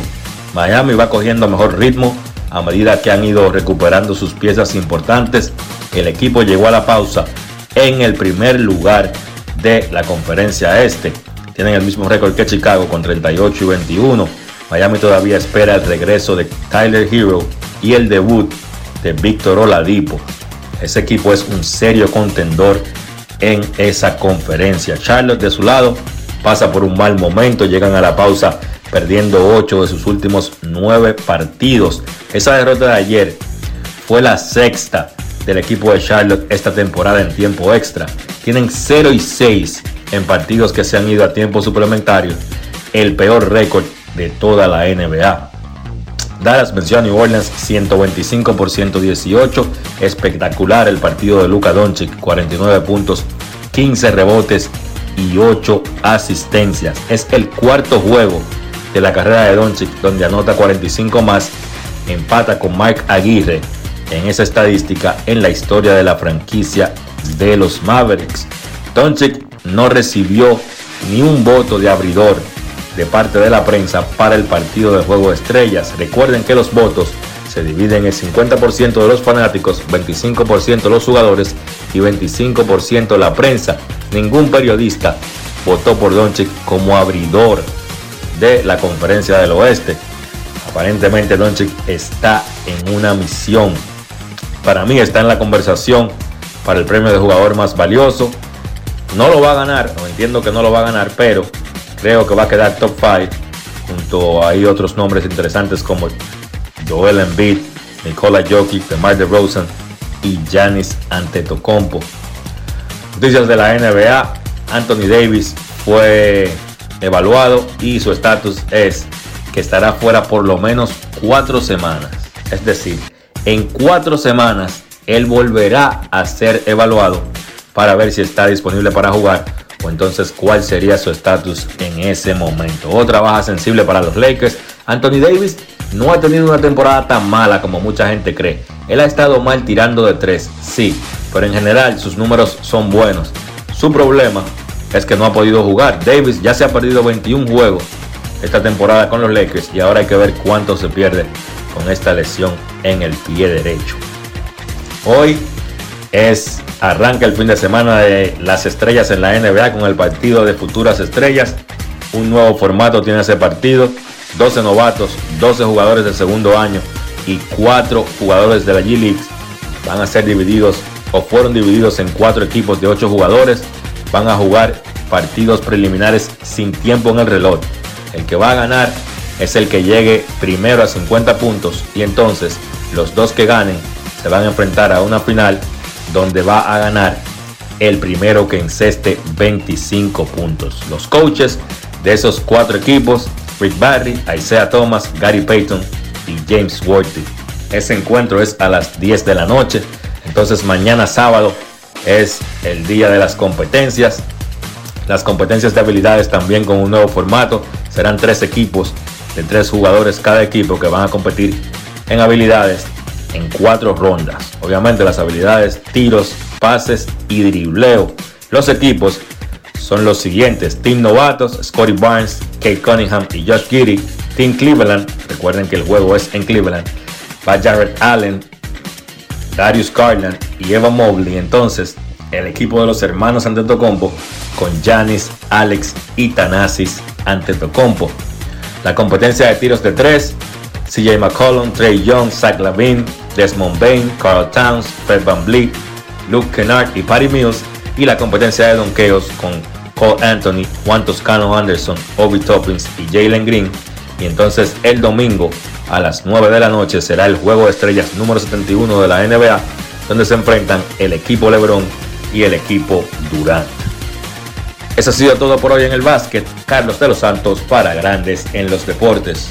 Miami va cogiendo mejor ritmo a medida que han ido recuperando sus piezas importantes. El equipo llegó a la pausa en el primer lugar de la conferencia este. Tienen el mismo récord que Chicago con 38 y 21. Miami todavía espera el regreso de Tyler Hero y el debut de Víctor Oladipo. Ese equipo es un serio contendor en esa conferencia. Charlotte de su lado pasa por un mal momento, llegan a la pausa perdiendo 8 de sus últimos 9 partidos. Esa derrota de ayer fue la sexta del equipo de Charlotte esta temporada en tiempo extra. Tienen 0 y 6 en partidos que se han ido a tiempo suplementario, el peor récord de toda la NBA. Dallas venció a New Orleans 125 por 118. Espectacular el partido de Luka Doncic, 49 puntos, 15 rebotes y 8 asistencias. Es el cuarto juego de la carrera de Doncic donde anota 45 más, empata con Mike Aguirre en esa estadística en la historia de la franquicia de los Mavericks. Doncic no recibió ni un voto de abridor de parte de la prensa para el partido de Juego Estrellas. Recuerden que los votos se dividen en 50% de los fanáticos, 25% los jugadores y 25% la prensa. Ningún periodista votó por Doncic como abridor de la conferencia del oeste. Aparentemente Doncic está en una misión. Para mí está en la conversación para el premio de jugador más valioso. No lo va a ganar, entiendo que no lo va a ganar, pero creo que va a quedar top 5 junto a otros nombres interesantes como Joel Embiid, Nikola Jokic, DeMar DeRozan y Giannis Antetokounmpo. Noticias de la NBA, Anthony Davis fue evaluado y su estatus es que estará fuera por lo menos cuatro semanas. Es decir, en cuatro semanas él volverá a ser evaluado para ver si está disponible para jugar o entonces cuál sería su estatus en ese momento. Otra baja sensible para los Lakers. Anthony Davis no ha tenido una temporada tan mala como mucha gente cree. Él ha estado mal tirando de tres, sí, pero en general sus números son buenos. Su problema es que no ha podido jugar. Davis ya se ha perdido 21 juegos esta temporada con los Lakers y ahora hay que ver cuánto se pierde con esta lesión en el pie derecho. Hoy es arranca el fin de semana de las estrellas en la NBA con el partido de futuras estrellas. Un nuevo formato tiene ese partido. 12 novatos, 12 jugadores de segundo año y 4 jugadores de la G League van a ser divididos o fueron divididos en 4 equipos de 8 jugadores. Van a jugar partidos preliminares sin tiempo en el reloj. El que va a ganar es el que llegue primero a 50 puntos y entonces los dos que ganen se van a enfrentar a una final donde va a ganar el primero que enceste 25 puntos. Los coaches de esos cuatro equipos, Rick Barry, Isaiah Thomas, Gary Payton y James Worthy. Ese encuentro es a las 10 de la noche. Entonces mañana sábado es el día de las competencias. Las competencias de habilidades también con un nuevo formato. Serán tres equipos de tres jugadores cada equipo que van a competir en habilidades en cuatro rondas. Obviamente las habilidades, tiros, pases y dribleo. Los equipos son los siguientes. Team Novatos, Scotty Barnes, Kate Cunningham y Josh Giddy. Team Cleveland, recuerden que el juego es en Cleveland. Va Jared Allen, Darius Garland y Eva Mobley. Entonces, el equipo de los hermanos Antetokounmpo con Janis, Alex y Tanasis Antetokounmpo. La competencia de tiros de tres CJ McCollum, Trey Young, Zach Lavin, Desmond Bain, Carl Towns, Fred Van Vliet, Luke Kennard y Patty Mills. Y la competencia de donkeos con Cole Anthony, Juan Toscano Anderson, Obi Toppins y Jalen Green. Y entonces el domingo a las 9 de la noche será el juego de estrellas número 71 de la NBA, donde se enfrentan el equipo LeBron y el equipo Durant. Eso ha sido todo por hoy en el básquet. Carlos de los Santos para Grandes en los Deportes.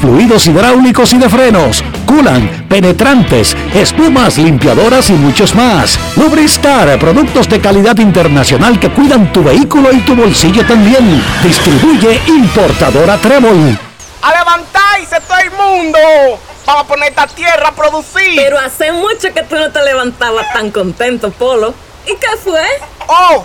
fluidos hidráulicos y de frenos, culan, penetrantes, espumas, limpiadoras y muchos más. Lubristar, productos de calidad internacional que cuidan tu vehículo y tu bolsillo también. Distribuye importadora Trébol. ¡A levantarse todo el mundo! Vamos a poner esta tierra a producir. Pero hace mucho que tú no te levantabas tan contento, Polo. ¿Y qué fue? ¡Oh!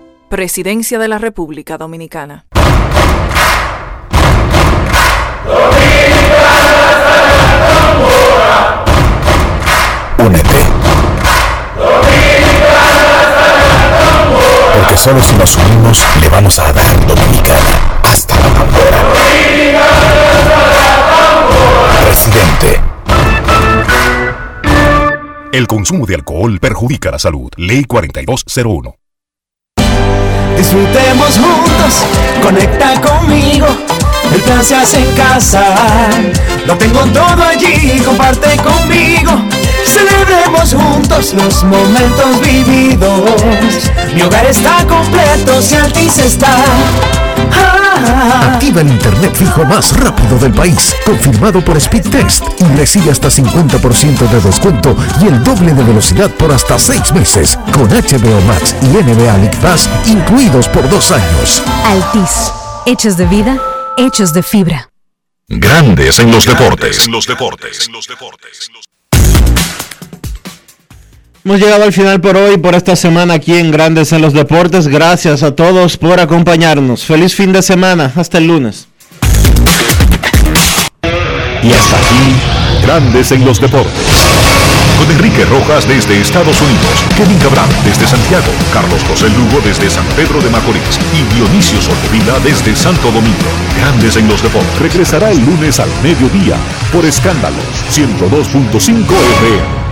Presidencia de la República Dominicana. Únete. Porque solo si nos unimos le vamos a dar Dominicana hasta la tambora. Presidente. El consumo de alcohol perjudica la salud. Ley 4201. Disfrutemos juntos, conecta conmigo. El plan se hace en casa. Lo tengo todo allí, comparte conmigo. Celebremos juntos los momentos vividos. Mi hogar está completo si Altis está. Ah, Activa el internet fijo más rápido del país, confirmado por Speedtest y recibe hasta 50% de descuento y el doble de velocidad por hasta 6 meses con HBO Max y NBA League Pass incluidos por dos años. Altis. Hechos de vida, hechos de fibra. Grandes en los deportes. En los deportes. Hemos llegado al final por hoy, por esta semana aquí en Grandes en los Deportes. Gracias a todos por acompañarnos. Feliz fin de semana. Hasta el lunes. Y hasta aquí, Grandes en los deportes. Con Enrique Rojas desde Estados Unidos, Kevin Cabral desde Santiago, Carlos José Lugo desde San Pedro de Macorís y Dionisio Solterida desde Santo Domingo. Grandes en los deportes. Regresará el lunes al mediodía por Escándalos 102.5 FM.